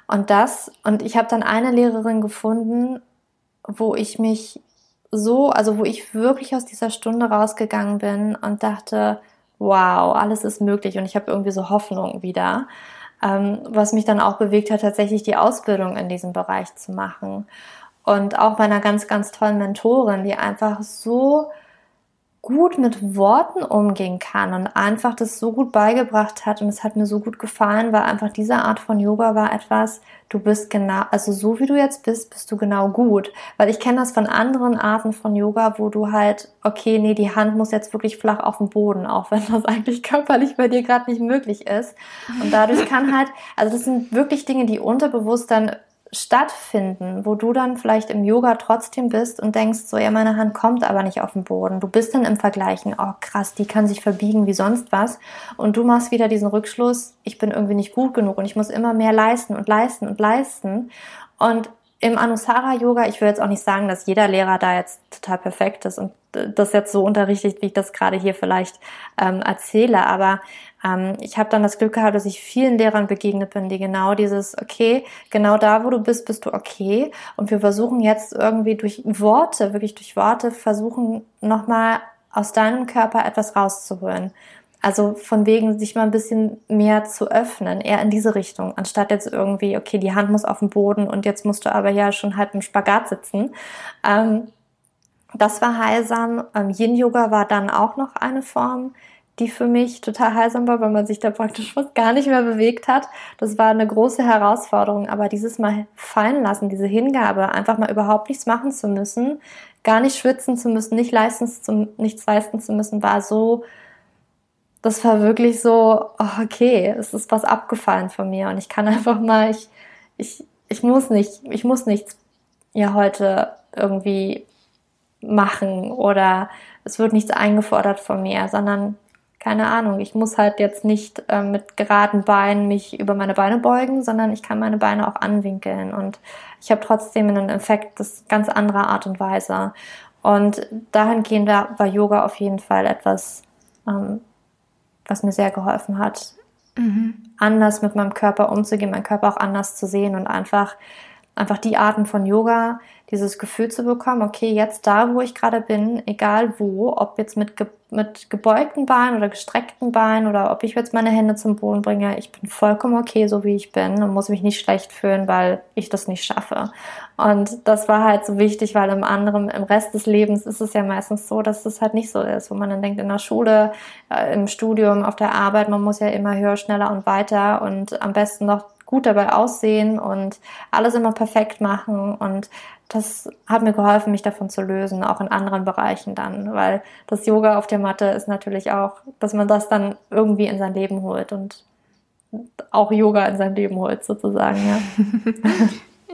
Und das, und ich habe dann eine Lehrerin gefunden, wo ich mich so, also wo ich wirklich aus dieser Stunde rausgegangen bin und dachte, wow, alles ist möglich und ich habe irgendwie so Hoffnung wieder. ähm, was mich dann auch bewegt hat, tatsächlich die Ausbildung in diesem Bereich zu machen. Und auch bei einer ganz, ganz tollen Mentorin, die einfach so gut mit Worten umgehen kann und einfach das so gut beigebracht hat und es hat mir so gut gefallen, weil einfach diese Art von Yoga war etwas, du bist genau, also so wie du jetzt bist, bist du genau gut. Weil ich kenne das von anderen Arten von Yoga, wo du halt, okay, nee, die Hand muss jetzt wirklich flach auf dem Boden, auch wenn das eigentlich körperlich bei dir gerade nicht möglich ist. Und dadurch kann halt, also das sind wirklich Dinge, die unterbewusst dann stattfinden, wo du dann vielleicht im Yoga trotzdem bist und denkst, so ja, meine Hand kommt aber nicht auf den Boden. Du bist dann im Vergleichen, oh krass, die kann sich verbiegen wie sonst was. Und du machst wieder diesen Rückschluss, ich bin irgendwie nicht gut genug und ich muss immer mehr leisten und leisten und leisten. Und im Anusara Yoga, ich will jetzt auch nicht sagen, dass jeder Lehrer da jetzt total perfekt ist und das jetzt so unterrichtet, wie ich das gerade hier vielleicht ähm, erzähle, aber ähm, ich habe dann das Glück gehabt, dass ich vielen Lehrern begegnet bin, die genau dieses, okay, genau da, wo du bist, bist du okay. Und wir versuchen jetzt irgendwie durch Worte, wirklich durch Worte, versuchen nochmal aus deinem Körper etwas rauszuholen. Also von wegen sich mal ein bisschen mehr zu öffnen, eher in diese Richtung, anstatt jetzt irgendwie, okay, die Hand muss auf dem Boden und jetzt musst du aber ja schon halb im Spagat sitzen. Ähm, das war heilsam. Ähm, Yin-Yoga war dann auch noch eine Form, die für mich total heilsam war, weil man sich da praktisch fast gar nicht mehr bewegt hat. Das war eine große Herausforderung, aber dieses Mal fallen lassen, diese Hingabe, einfach mal überhaupt nichts machen zu müssen, gar nicht schwitzen zu müssen, nicht leisten zu, nichts leisten zu müssen, war so, das war wirklich so, oh, okay, es ist was abgefallen von mir und ich kann einfach mal, ich, ich, ich muss nicht, ich muss nichts ja heute irgendwie machen oder es wird nichts eingefordert von mir, sondern keine Ahnung, ich muss halt jetzt nicht äh, mit geraden Beinen mich über meine Beine beugen, sondern ich kann meine Beine auch anwinkeln und ich habe trotzdem einen Effekt, das ganz anderer Art und Weise. Und dahingehend war Yoga auf jeden Fall etwas, ähm, was mir sehr geholfen hat, mhm. anders mit meinem Körper umzugehen, meinen Körper auch anders zu sehen und einfach, einfach die Arten von Yoga, dieses Gefühl zu bekommen, okay, jetzt da, wo ich gerade bin, egal wo, ob jetzt mit, ge mit gebeugten Beinen oder gestreckten Beinen oder ob ich jetzt meine Hände zum Boden bringe, ich bin vollkommen okay, so wie ich bin und muss mich nicht schlecht fühlen, weil ich das nicht schaffe. Und das war halt so wichtig, weil im anderen, im Rest des Lebens ist es ja meistens so, dass das halt nicht so ist, wo man dann denkt, in der Schule, äh, im Studium, auf der Arbeit, man muss ja immer höher, schneller und weiter und am besten noch gut dabei aussehen und alles immer perfekt machen und das hat mir geholfen, mich davon zu lösen, auch in anderen Bereichen dann, weil das Yoga auf der Matte ist natürlich auch, dass man das dann irgendwie in sein Leben holt und auch Yoga in sein Leben holt, sozusagen, ja.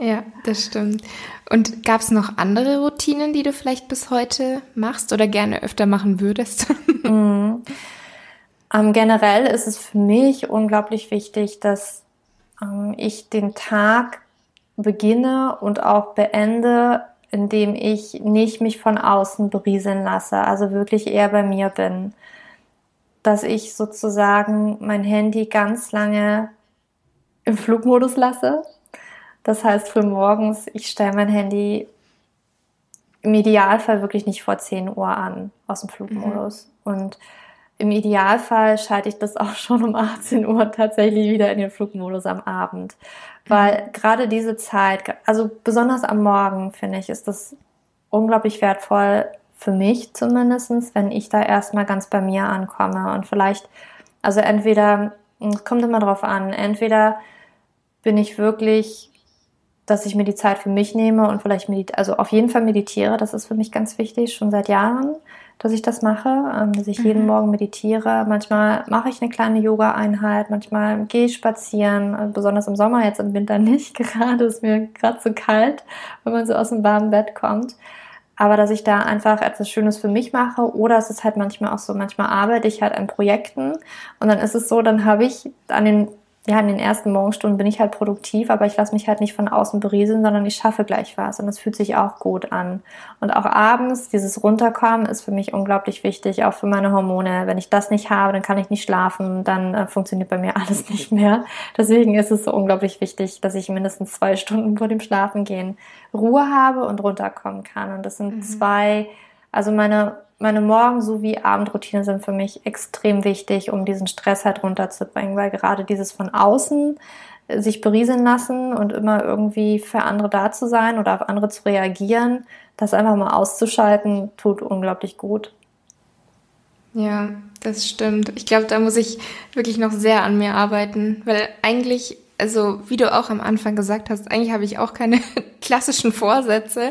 ja, das stimmt. Und gab es noch andere Routinen, die du vielleicht bis heute machst oder gerne öfter machen würdest? mhm. ähm, generell ist es für mich unglaublich wichtig, dass ähm, ich den Tag beginne und auch beende, indem ich nicht mich von außen berieseln lasse, also wirklich eher bei mir bin. Dass ich sozusagen mein Handy ganz lange im Flugmodus lasse. Das heißt für morgens, ich stelle mein Handy im Idealfall wirklich nicht vor 10 Uhr an aus dem Flugmodus. Mhm. Und im Idealfall schalte ich das auch schon um 18 Uhr tatsächlich wieder in den Flugmodus am Abend. Weil mhm. gerade diese Zeit, also besonders am Morgen, finde ich, ist das unglaublich wertvoll für mich zumindestens, wenn ich da erstmal ganz bei mir ankomme. Und vielleicht, also entweder, es kommt immer drauf an, entweder bin ich wirklich dass ich mir die Zeit für mich nehme und vielleicht meditiere, also auf jeden Fall meditiere, das ist für mich ganz wichtig, schon seit Jahren dass ich das mache, ähm, dass ich mhm. jeden Morgen meditiere. Manchmal mache ich eine kleine Yoga-Einheit, manchmal gehe ich spazieren, äh, besonders im Sommer, jetzt im Winter nicht gerade, ist mir gerade so kalt, wenn man so aus dem warmen Bett kommt. Aber dass ich da einfach etwas Schönes für mich mache oder es ist halt manchmal auch so, manchmal arbeite ich halt an Projekten und dann ist es so, dann habe ich an den ja, in den ersten Morgenstunden bin ich halt produktiv, aber ich lasse mich halt nicht von außen berieseln, sondern ich schaffe gleich was und es fühlt sich auch gut an. Und auch abends, dieses Runterkommen ist für mich unglaublich wichtig, auch für meine Hormone. Wenn ich das nicht habe, dann kann ich nicht schlafen, dann äh, funktioniert bei mir alles nicht mehr. Deswegen ist es so unglaublich wichtig, dass ich mindestens zwei Stunden vor dem Schlafengehen Ruhe habe und runterkommen kann. Und das sind mhm. zwei, also meine meine Morgen- sowie Abendroutine sind für mich extrem wichtig, um diesen Stress halt runterzubringen, weil gerade dieses von außen sich berieseln lassen und immer irgendwie für andere da zu sein oder auf andere zu reagieren, das einfach mal auszuschalten, tut unglaublich gut. Ja, das stimmt. Ich glaube, da muss ich wirklich noch sehr an mir arbeiten, weil eigentlich, also wie du auch am Anfang gesagt hast, eigentlich habe ich auch keine klassischen Vorsätze,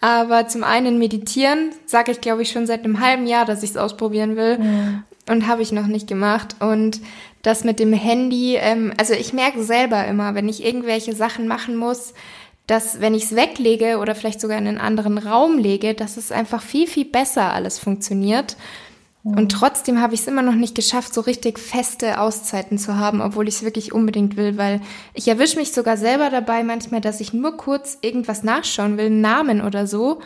aber zum einen meditieren, sage ich glaube ich schon seit einem halben Jahr, dass ich es ausprobieren will mhm. und habe ich noch nicht gemacht und das mit dem Handy, ähm, also ich merke selber immer, wenn ich irgendwelche Sachen machen muss, dass wenn ich es weglege oder vielleicht sogar in einen anderen Raum lege, dass es einfach viel, viel besser alles funktioniert. Und trotzdem habe ich es immer noch nicht geschafft, so richtig feste Auszeiten zu haben, obwohl ich es wirklich unbedingt will, weil ich erwische mich sogar selber dabei manchmal, dass ich nur kurz irgendwas nachschauen will, einen Namen oder so.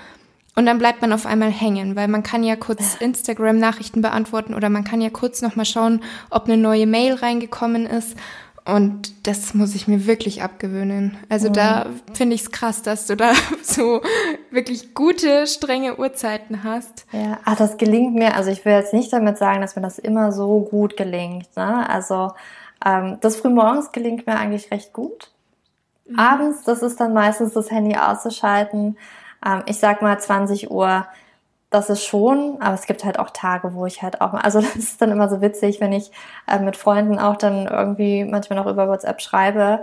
Und dann bleibt man auf einmal hängen, weil man kann ja kurz Instagram-Nachrichten beantworten oder man kann ja kurz nochmal schauen, ob eine neue Mail reingekommen ist. Und das muss ich mir wirklich abgewöhnen. Also mhm. da finde ich es krass, dass du da so wirklich gute, strenge Uhrzeiten hast. Ja, ach, das gelingt mir. Also ich will jetzt nicht damit sagen, dass mir das immer so gut gelingt. Ne? Also ähm, das Frühmorgens gelingt mir eigentlich recht gut. Mhm. Abends, das ist dann meistens das Handy auszuschalten. Ähm, ich sag mal 20 Uhr das ist schon, aber es gibt halt auch Tage, wo ich halt auch, also das ist dann immer so witzig, wenn ich äh, mit Freunden auch dann irgendwie manchmal noch über WhatsApp schreibe,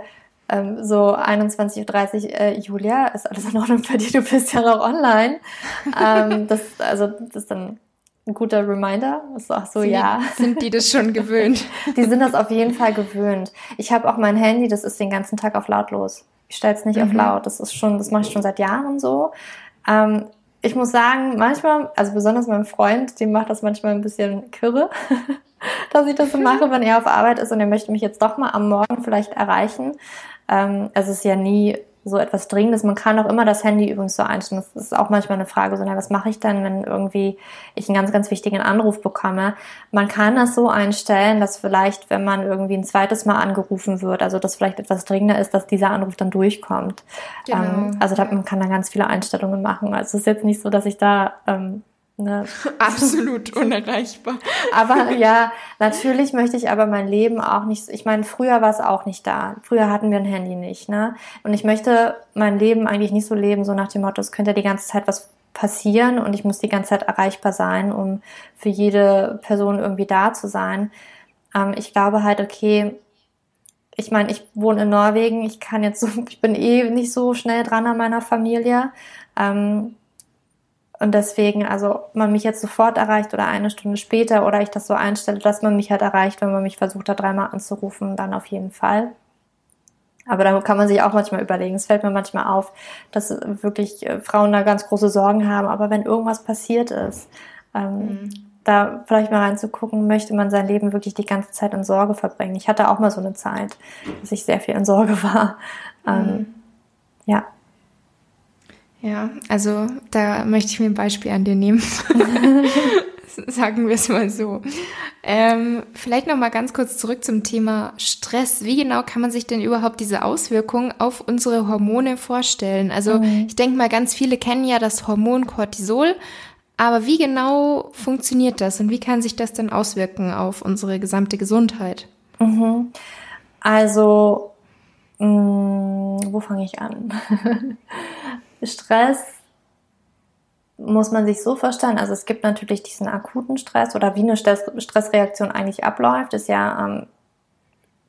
ähm, so 21.30 Uhr, äh, Julia, ist alles in Ordnung bei dir, du bist ja noch online. ähm, das, also, das ist dann ein guter Reminder. Ist auch so, sind ja. Die, sind die das schon gewöhnt? die sind das auf jeden Fall gewöhnt. Ich habe auch mein Handy, das ist den ganzen Tag auf lautlos. Ich stelle es nicht mhm. auf laut. Das ist schon, das mache ich schon seit Jahren so. Ähm, ich muss sagen, manchmal, also besonders mein Freund, dem macht das manchmal ein bisschen kirre, dass ich das so mache, wenn er auf Arbeit ist und er möchte mich jetzt doch mal am Morgen vielleicht erreichen. Ähm, es ist ja nie so etwas Dringendes. Man kann auch immer das Handy übrigens so einstellen. Das ist auch manchmal eine Frage, so, na, was mache ich dann, wenn irgendwie ich einen ganz, ganz wichtigen Anruf bekomme? Man kann das so einstellen, dass vielleicht, wenn man irgendwie ein zweites Mal angerufen wird, also dass vielleicht etwas dringender ist, dass dieser Anruf dann durchkommt. Genau. Ähm, also da, man kann da ganz viele Einstellungen machen. Also es ist jetzt nicht so, dass ich da ähm, Ne? Absolut unerreichbar. aber ja, natürlich möchte ich aber mein Leben auch nicht, ich meine, früher war es auch nicht da. Früher hatten wir ein Handy nicht, ne? Und ich möchte mein Leben eigentlich nicht so leben, so nach dem Motto, es könnte ja die ganze Zeit was passieren und ich muss die ganze Zeit erreichbar sein, um für jede Person irgendwie da zu sein. Ähm, ich glaube halt, okay, ich meine, ich wohne in Norwegen, ich kann jetzt so, ich bin eh nicht so schnell dran an meiner Familie. Ähm, und deswegen, also man mich jetzt sofort erreicht oder eine Stunde später oder ich das so einstelle, dass man mich halt erreicht, wenn man mich versucht hat, dreimal anzurufen, dann auf jeden Fall. Aber da kann man sich auch manchmal überlegen. Es fällt mir manchmal auf, dass wirklich äh, Frauen da ganz große Sorgen haben. Aber wenn irgendwas passiert ist, ähm, mhm. da vielleicht mal reinzugucken, möchte man sein Leben wirklich die ganze Zeit in Sorge verbringen. Ich hatte auch mal so eine Zeit, dass ich sehr viel in Sorge war. Ähm, mhm. Ähm, ja. Ja, also da möchte ich mir ein Beispiel an dir nehmen. Sagen wir es mal so. Ähm, vielleicht noch mal ganz kurz zurück zum Thema Stress. Wie genau kann man sich denn überhaupt diese Auswirkungen auf unsere Hormone vorstellen? Also mhm. ich denke mal, ganz viele kennen ja das Hormon Cortisol. Aber wie genau funktioniert das und wie kann sich das denn auswirken auf unsere gesamte Gesundheit? Mhm. Also, mh, mm, wo fange ich an? Stress muss man sich so vorstellen, also es gibt natürlich diesen akuten Stress oder wie eine Stressreaktion eigentlich abläuft, ist ja, ähm,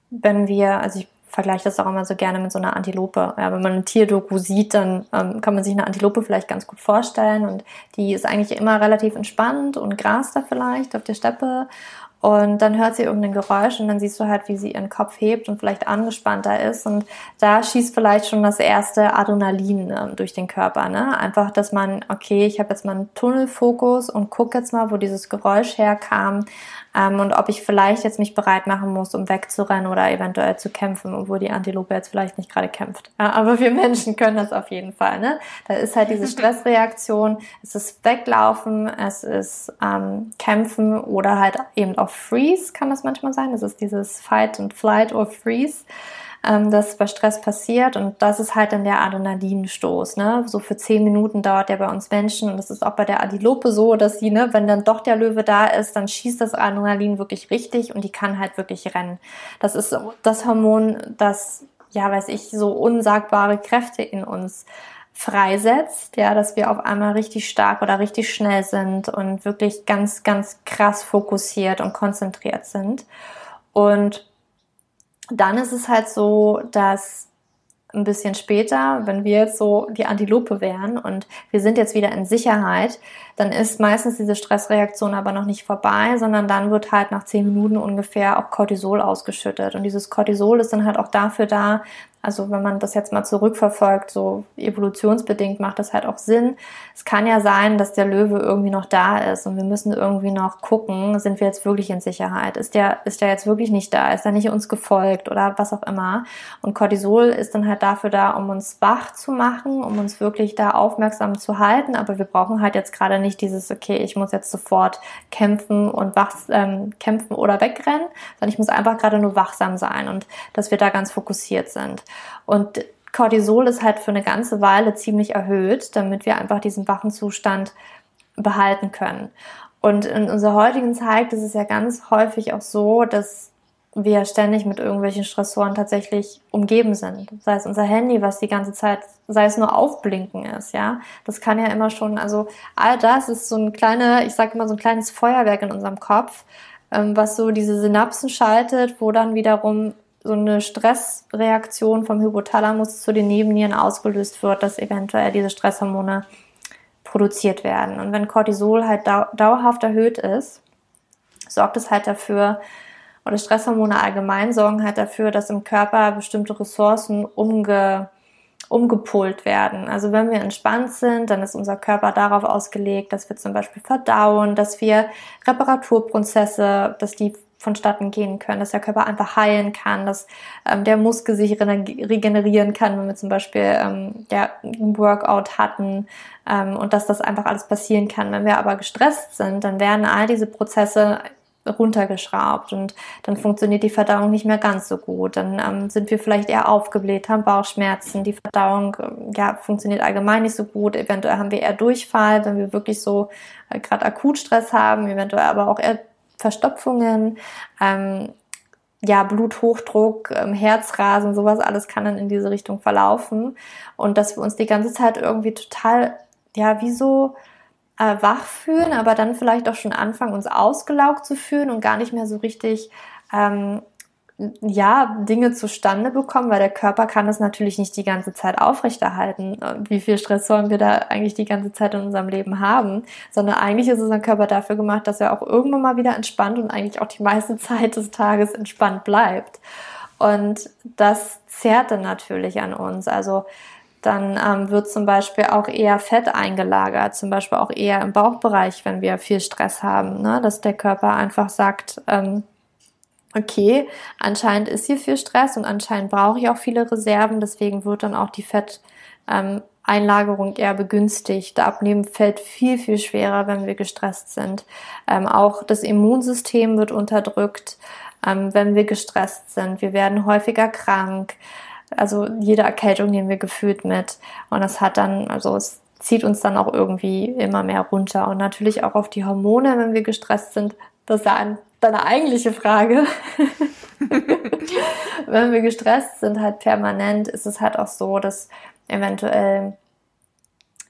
wenn wir, also ich vergleiche das auch immer so gerne mit so einer Antilope. Ja, wenn man ein Tierdoku sieht, dann ähm, kann man sich eine Antilope vielleicht ganz gut vorstellen und die ist eigentlich immer relativ entspannt und grast da vielleicht auf der Steppe und dann hört sie irgendein Geräusch und dann siehst du halt, wie sie ihren Kopf hebt und vielleicht angespannter ist. Und da schießt vielleicht schon das erste Adrenalin äh, durch den Körper. Ne? Einfach, dass man, okay, ich habe jetzt mal einen Tunnelfokus und guck jetzt mal, wo dieses Geräusch herkam ähm, und ob ich vielleicht jetzt mich bereit machen muss, um wegzurennen oder eventuell zu kämpfen, obwohl die Antilope jetzt vielleicht nicht gerade kämpft. Ja, aber wir Menschen können das auf jeden Fall. Ne? Da ist halt diese Stressreaktion, es ist Weglaufen, es ist ähm, Kämpfen oder halt eben auch Freeze kann das manchmal sein. Das ist dieses Fight and Flight or Freeze. Ähm, das bei Stress passiert und das ist halt dann der Adrenalinstoß. Ne? So für zehn Minuten dauert der bei uns Menschen und das ist auch bei der Adilope so, dass sie, ne, wenn dann doch der Löwe da ist, dann schießt das Adrenalin wirklich richtig und die kann halt wirklich rennen. Das ist das Hormon, das, ja, weiß ich, so unsagbare Kräfte in uns freisetzt, ja, dass wir auf einmal richtig stark oder richtig schnell sind und wirklich ganz, ganz krass fokussiert und konzentriert sind. Und dann ist es halt so, dass ein bisschen später, wenn wir jetzt so die Antilope wären und wir sind jetzt wieder in Sicherheit, dann ist meistens diese Stressreaktion aber noch nicht vorbei, sondern dann wird halt nach zehn Minuten ungefähr auch Cortisol ausgeschüttet. Und dieses Cortisol ist dann halt auch dafür da, also wenn man das jetzt mal zurückverfolgt, so evolutionsbedingt macht das halt auch Sinn. Es kann ja sein, dass der Löwe irgendwie noch da ist und wir müssen irgendwie noch gucken, sind wir jetzt wirklich in Sicherheit? Ist der, ist der jetzt wirklich nicht da? Ist er nicht uns gefolgt oder was auch immer? Und Cortisol ist dann halt dafür da, um uns wach zu machen, um uns wirklich da aufmerksam zu halten. Aber wir brauchen halt jetzt gerade nicht dieses, okay, ich muss jetzt sofort kämpfen und wach, ähm, kämpfen oder wegrennen, sondern ich muss einfach gerade nur wachsam sein und dass wir da ganz fokussiert sind. Und Cortisol ist halt für eine ganze Weile ziemlich erhöht, damit wir einfach diesen wachen Zustand behalten können. Und in unserer heutigen Zeit ist es ja ganz häufig auch so, dass wir ständig mit irgendwelchen Stressoren tatsächlich umgeben sind. Sei es unser Handy, was die ganze Zeit, sei es nur aufblinken ist, ja. Das kann ja immer schon, also all das ist so ein kleiner, ich sage immer so ein kleines Feuerwerk in unserem Kopf, ähm, was so diese Synapsen schaltet, wo dann wiederum so eine Stressreaktion vom Hypothalamus zu den Nebennieren ausgelöst wird, dass eventuell diese Stresshormone produziert werden. Und wenn Cortisol halt dauerhaft erhöht ist, sorgt es halt dafür, oder Stresshormone allgemein sorgen halt dafür, dass im Körper bestimmte Ressourcen umge, umgepolt werden. Also wenn wir entspannt sind, dann ist unser Körper darauf ausgelegt, dass wir zum Beispiel verdauen, dass wir Reparaturprozesse, dass die vonstatten gehen können, dass der Körper einfach heilen kann, dass ähm, der Muskel sich regenerieren kann, wenn wir zum Beispiel ähm, ja, ein Workout hatten ähm, und dass das einfach alles passieren kann. Wenn wir aber gestresst sind, dann werden all diese Prozesse runtergeschraubt und dann funktioniert die Verdauung nicht mehr ganz so gut. Dann ähm, sind wir vielleicht eher aufgebläht, haben Bauchschmerzen, die Verdauung äh, ja, funktioniert allgemein nicht so gut. Eventuell haben wir eher Durchfall, wenn wir wirklich so äh, gerade Akutstress haben, eventuell aber auch eher Verstopfungen, ähm, ja, Bluthochdruck, ähm, Herzrasen, sowas alles kann dann in diese Richtung verlaufen. Und dass wir uns die ganze Zeit irgendwie total, ja, wie so äh, wach fühlen, aber dann vielleicht auch schon anfangen, uns ausgelaugt zu fühlen und gar nicht mehr so richtig ähm, ja, Dinge zustande bekommen, weil der Körper kann das natürlich nicht die ganze Zeit aufrechterhalten, wie viel Stress sollen wir da eigentlich die ganze Zeit in unserem Leben haben, sondern eigentlich ist unser Körper dafür gemacht, dass er auch irgendwann mal wieder entspannt und eigentlich auch die meiste Zeit des Tages entspannt bleibt. Und das zerrt dann natürlich an uns. Also dann ähm, wird zum Beispiel auch eher Fett eingelagert, zum Beispiel auch eher im Bauchbereich, wenn wir viel Stress haben, ne? dass der Körper einfach sagt, ähm, okay, anscheinend ist hier viel Stress und anscheinend brauche ich auch viele Reserven, deswegen wird dann auch die Fetteinlagerung ähm, eher begünstigt. Abnehmen fällt viel, viel schwerer, wenn wir gestresst sind. Ähm, auch das Immunsystem wird unterdrückt, ähm, wenn wir gestresst sind. Wir werden häufiger krank. Also jede Erkältung nehmen wir gefühlt mit. Und das hat dann, also es zieht uns dann auch irgendwie immer mehr runter. Und natürlich auch auf die Hormone, wenn wir gestresst sind. Das ist ja ein deine eigentliche Frage. Wenn wir gestresst sind, halt permanent, ist es halt auch so, dass eventuell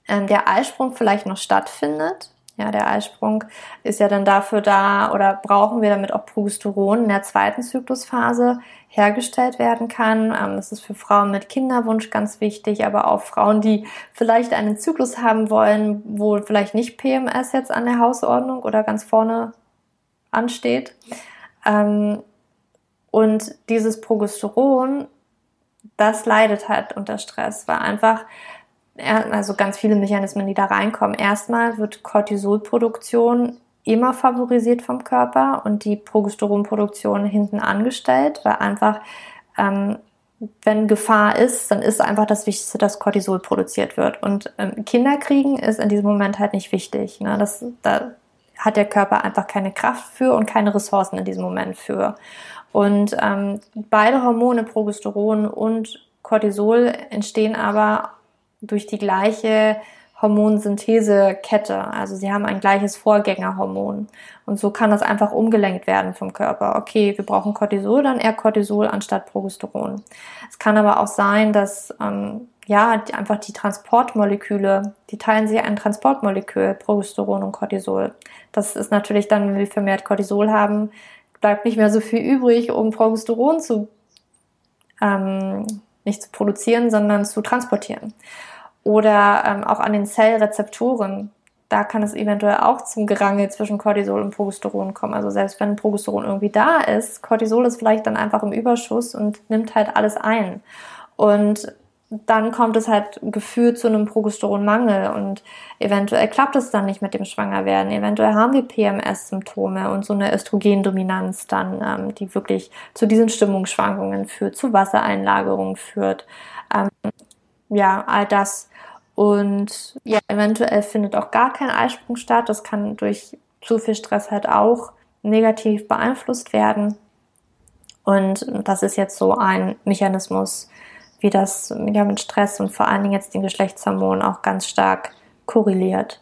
ähm, der Eisprung vielleicht noch stattfindet. Ja, der Eisprung ist ja dann dafür da oder brauchen wir damit auch Progesteron in der zweiten Zyklusphase hergestellt werden kann. Ähm, das ist für Frauen mit Kinderwunsch ganz wichtig, aber auch Frauen, die vielleicht einen Zyklus haben wollen, wo vielleicht nicht PMS jetzt an der Hausordnung oder ganz vorne ansteht. Ähm, und dieses Progesteron, das leidet halt unter Stress, weil einfach, also ganz viele Mechanismen, die da reinkommen. Erstmal wird Cortisolproduktion immer favorisiert vom Körper und die Progesteronproduktion hinten angestellt, weil einfach, ähm, wenn Gefahr ist, dann ist einfach das Wichtigste, dass Cortisol produziert wird. Und ähm, Kinder kriegen ist in diesem Moment halt nicht wichtig. Ne? Das, da hat der Körper einfach keine Kraft für und keine Ressourcen in diesem Moment für. Und ähm, beide Hormone, Progesteron und Cortisol, entstehen aber durch die gleiche Hormonsynthesekette. Also sie haben ein gleiches Vorgängerhormon. Und so kann das einfach umgelenkt werden vom Körper. Okay, wir brauchen Cortisol, dann eher Cortisol anstatt Progesteron. Es kann aber auch sein, dass ähm, ja einfach die Transportmoleküle, die teilen sich ein Transportmolekül, Progesteron und Cortisol. Das ist natürlich dann, wenn wir vermehrt Cortisol haben, bleibt nicht mehr so viel übrig, um Progesteron zu ähm, nicht zu produzieren, sondern zu transportieren. Oder ähm, auch an den Zellrezeptoren. Da kann es eventuell auch zum Gerangel zwischen Cortisol und Progesteron kommen. Also selbst wenn Progesteron irgendwie da ist, Cortisol ist vielleicht dann einfach im Überschuss und nimmt halt alles ein. Und dann kommt es halt gefühlt zu einem Progesteronmangel und eventuell klappt es dann nicht mit dem Schwangerwerden. Eventuell haben wir PMS-Symptome und so eine Östrogendominanz dann, ähm, die wirklich zu diesen Stimmungsschwankungen führt, zu Wassereinlagerung führt. Ähm, ja, all das. Und ja, eventuell findet auch gar kein Eisprung statt. Das kann durch zu viel Stress halt auch negativ beeinflusst werden. Und das ist jetzt so ein Mechanismus, wie das ja mit Stress und vor allen Dingen jetzt den Geschlechtshormonen auch ganz stark korreliert.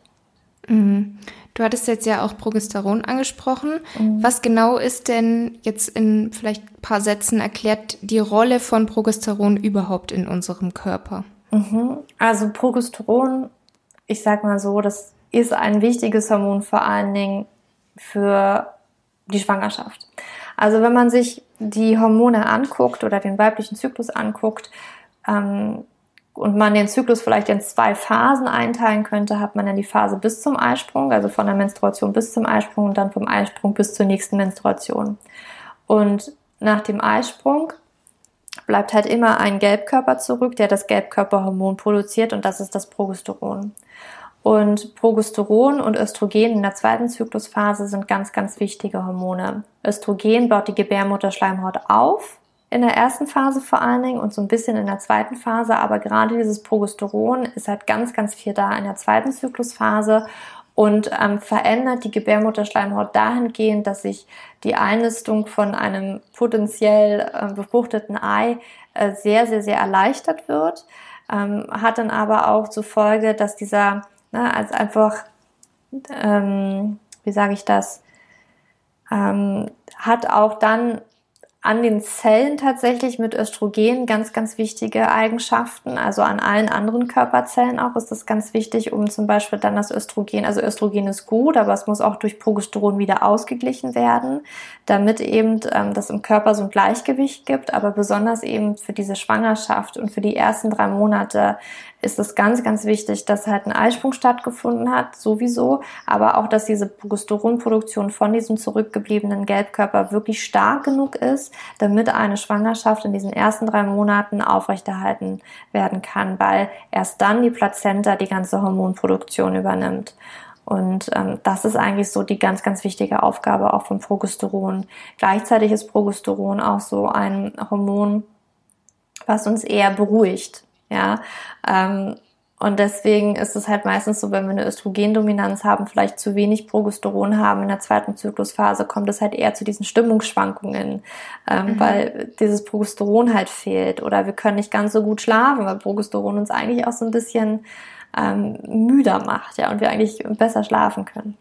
Mhm. Du hattest jetzt ja auch Progesteron angesprochen. Mhm. Was genau ist denn jetzt in vielleicht ein paar Sätzen erklärt die Rolle von Progesteron überhaupt in unserem Körper? Mhm. Also Progesteron, ich sag mal so, das ist ein wichtiges Hormon vor allen Dingen für die Schwangerschaft. Also wenn man sich die Hormone anguckt oder den weiblichen Zyklus anguckt ähm, und man den Zyklus vielleicht in zwei Phasen einteilen könnte, hat man dann die Phase bis zum Eisprung, also von der Menstruation bis zum Eisprung und dann vom Eisprung bis zur nächsten Menstruation. Und nach dem Eisprung bleibt halt immer ein Gelbkörper zurück, der das Gelbkörperhormon produziert und das ist das Progesteron. Und Progesteron und Östrogen in der zweiten Zyklusphase sind ganz, ganz wichtige Hormone. Östrogen baut die Gebärmutterschleimhaut auf, in der ersten Phase vor allen Dingen und so ein bisschen in der zweiten Phase, aber gerade dieses Progesteron ist halt ganz, ganz viel da in der zweiten Zyklusphase und ähm, verändert die Gebärmutterschleimhaut dahingehend, dass sich die Einnistung von einem potenziell äh, befruchteten Ei äh, sehr, sehr, sehr erleichtert wird. Ähm, hat dann aber auch zur Folge, dass dieser Ne? Also einfach, ähm, wie sage ich das, ähm, hat auch dann an den Zellen tatsächlich mit Östrogen ganz, ganz wichtige Eigenschaften. Also an allen anderen Körperzellen auch ist das ganz wichtig, um zum Beispiel dann das Östrogen, also Östrogen ist gut, aber es muss auch durch Progesteron wieder ausgeglichen werden, damit eben ähm, das im Körper so ein Gleichgewicht gibt. Aber besonders eben für diese Schwangerschaft und für die ersten drei Monate ist es ganz, ganz wichtig, dass halt ein Eisprung stattgefunden hat, sowieso, aber auch, dass diese Progesteronproduktion von diesem zurückgebliebenen Gelbkörper wirklich stark genug ist, damit eine Schwangerschaft in diesen ersten drei Monaten aufrechterhalten werden kann, weil erst dann die Plazenta die ganze Hormonproduktion übernimmt. Und ähm, das ist eigentlich so die ganz, ganz wichtige Aufgabe auch von Progesteron. Gleichzeitig ist Progesteron auch so ein Hormon, was uns eher beruhigt. Ja, ähm, und deswegen ist es halt meistens so, wenn wir eine Östrogendominanz haben, vielleicht zu wenig Progesteron haben in der zweiten Zyklusphase, kommt es halt eher zu diesen Stimmungsschwankungen, ähm, mhm. weil dieses Progesteron halt fehlt. Oder wir können nicht ganz so gut schlafen, weil Progesteron uns eigentlich auch so ein bisschen ähm, müder macht, ja, und wir eigentlich besser schlafen können.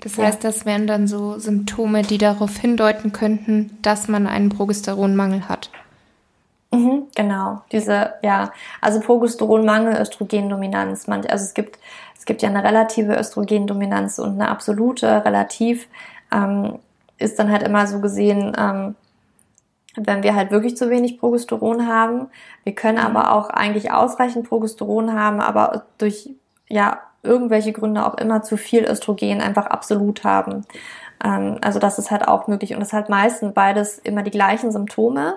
Das heißt, das wären dann so Symptome, die darauf hindeuten könnten, dass man einen Progesteronmangel hat. Mhm, genau, diese, ja, also Progesteronmangel, Östrogendominanz. Man, also es gibt, es gibt ja eine relative Östrogendominanz und eine absolute. Relativ ähm, ist dann halt immer so gesehen, ähm, wenn wir halt wirklich zu wenig Progesteron haben. Wir können mhm. aber auch eigentlich ausreichend Progesteron haben, aber durch ja irgendwelche Gründe auch immer zu viel Östrogen einfach absolut haben. Ähm, also das ist halt auch möglich und es hat meistens beides immer die gleichen Symptome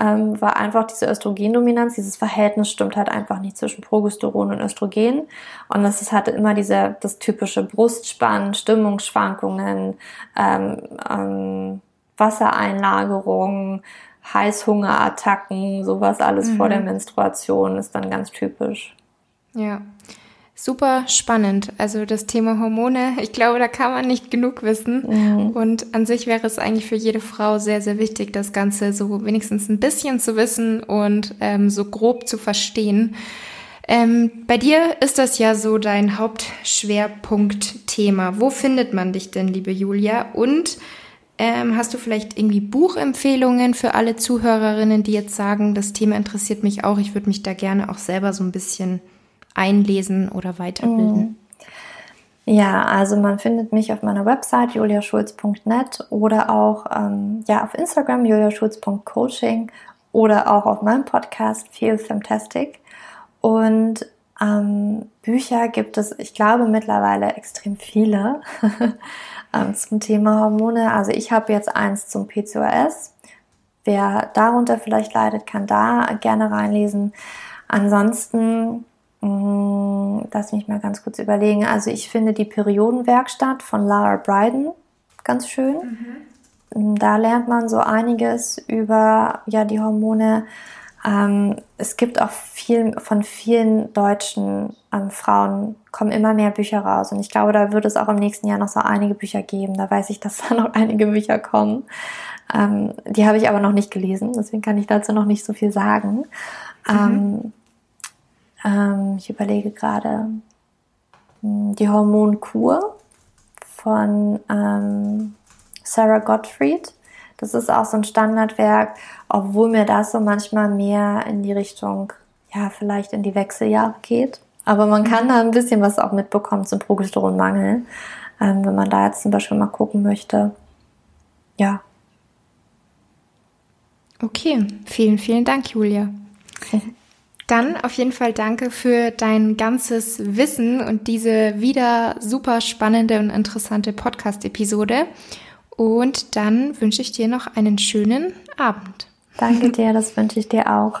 ähm, war einfach diese Östrogendominanz, dieses Verhältnis stimmt halt einfach nicht zwischen Progesteron und Östrogen. Und das ist halt immer diese, das typische Brustspannen, Stimmungsschwankungen, ähm, ähm, Wassereinlagerungen, Heißhungerattacken, sowas alles mhm. vor der Menstruation ist dann ganz typisch. Ja. Super spannend. Also das Thema Hormone, ich glaube, da kann man nicht genug wissen. Mhm. Und an sich wäre es eigentlich für jede Frau sehr, sehr wichtig, das Ganze so wenigstens ein bisschen zu wissen und ähm, so grob zu verstehen. Ähm, bei dir ist das ja so dein Hauptschwerpunktthema. Wo findet man dich denn, liebe Julia? Und ähm, hast du vielleicht irgendwie Buchempfehlungen für alle Zuhörerinnen, die jetzt sagen, das Thema interessiert mich auch, ich würde mich da gerne auch selber so ein bisschen einlesen oder weiterbilden? Mhm. Ja, also man findet mich auf meiner Website juliaschulz.net oder auch ähm, ja, auf Instagram juliaschulz.coaching oder auch auf meinem Podcast Feel Fantastic. Und ähm, Bücher gibt es, ich glaube, mittlerweile extrem viele ähm, zum Thema Hormone. Also ich habe jetzt eins zum PCOS. Wer darunter vielleicht leidet, kann da gerne reinlesen. Ansonsten lass mich mal ganz kurz überlegen. Also ich finde die Periodenwerkstatt von Lara Bryden ganz schön. Mhm. Da lernt man so einiges über ja die Hormone. Ähm, es gibt auch viel von vielen deutschen ähm, Frauen kommen immer mehr Bücher raus und ich glaube, da wird es auch im nächsten Jahr noch so einige Bücher geben. Da weiß ich, dass da noch einige Bücher kommen. Ähm, die habe ich aber noch nicht gelesen, deswegen kann ich dazu noch nicht so viel sagen. Mhm. Ähm, ich überlege gerade hm, die Hormonkur von ähm, Sarah Gottfried. Das ist auch so ein Standardwerk, obwohl mir das so manchmal mehr in die Richtung, ja, vielleicht in die Wechseljahre geht. Aber man kann da ein bisschen was auch mitbekommen zum Progesteronmangel, ähm, wenn man da jetzt zum Beispiel mal gucken möchte. Ja. Okay, vielen, vielen Dank, Julia. Dann auf jeden Fall danke für dein ganzes Wissen und diese wieder super spannende und interessante Podcast-Episode. Und dann wünsche ich dir noch einen schönen Abend. Danke dir, das wünsche ich dir auch.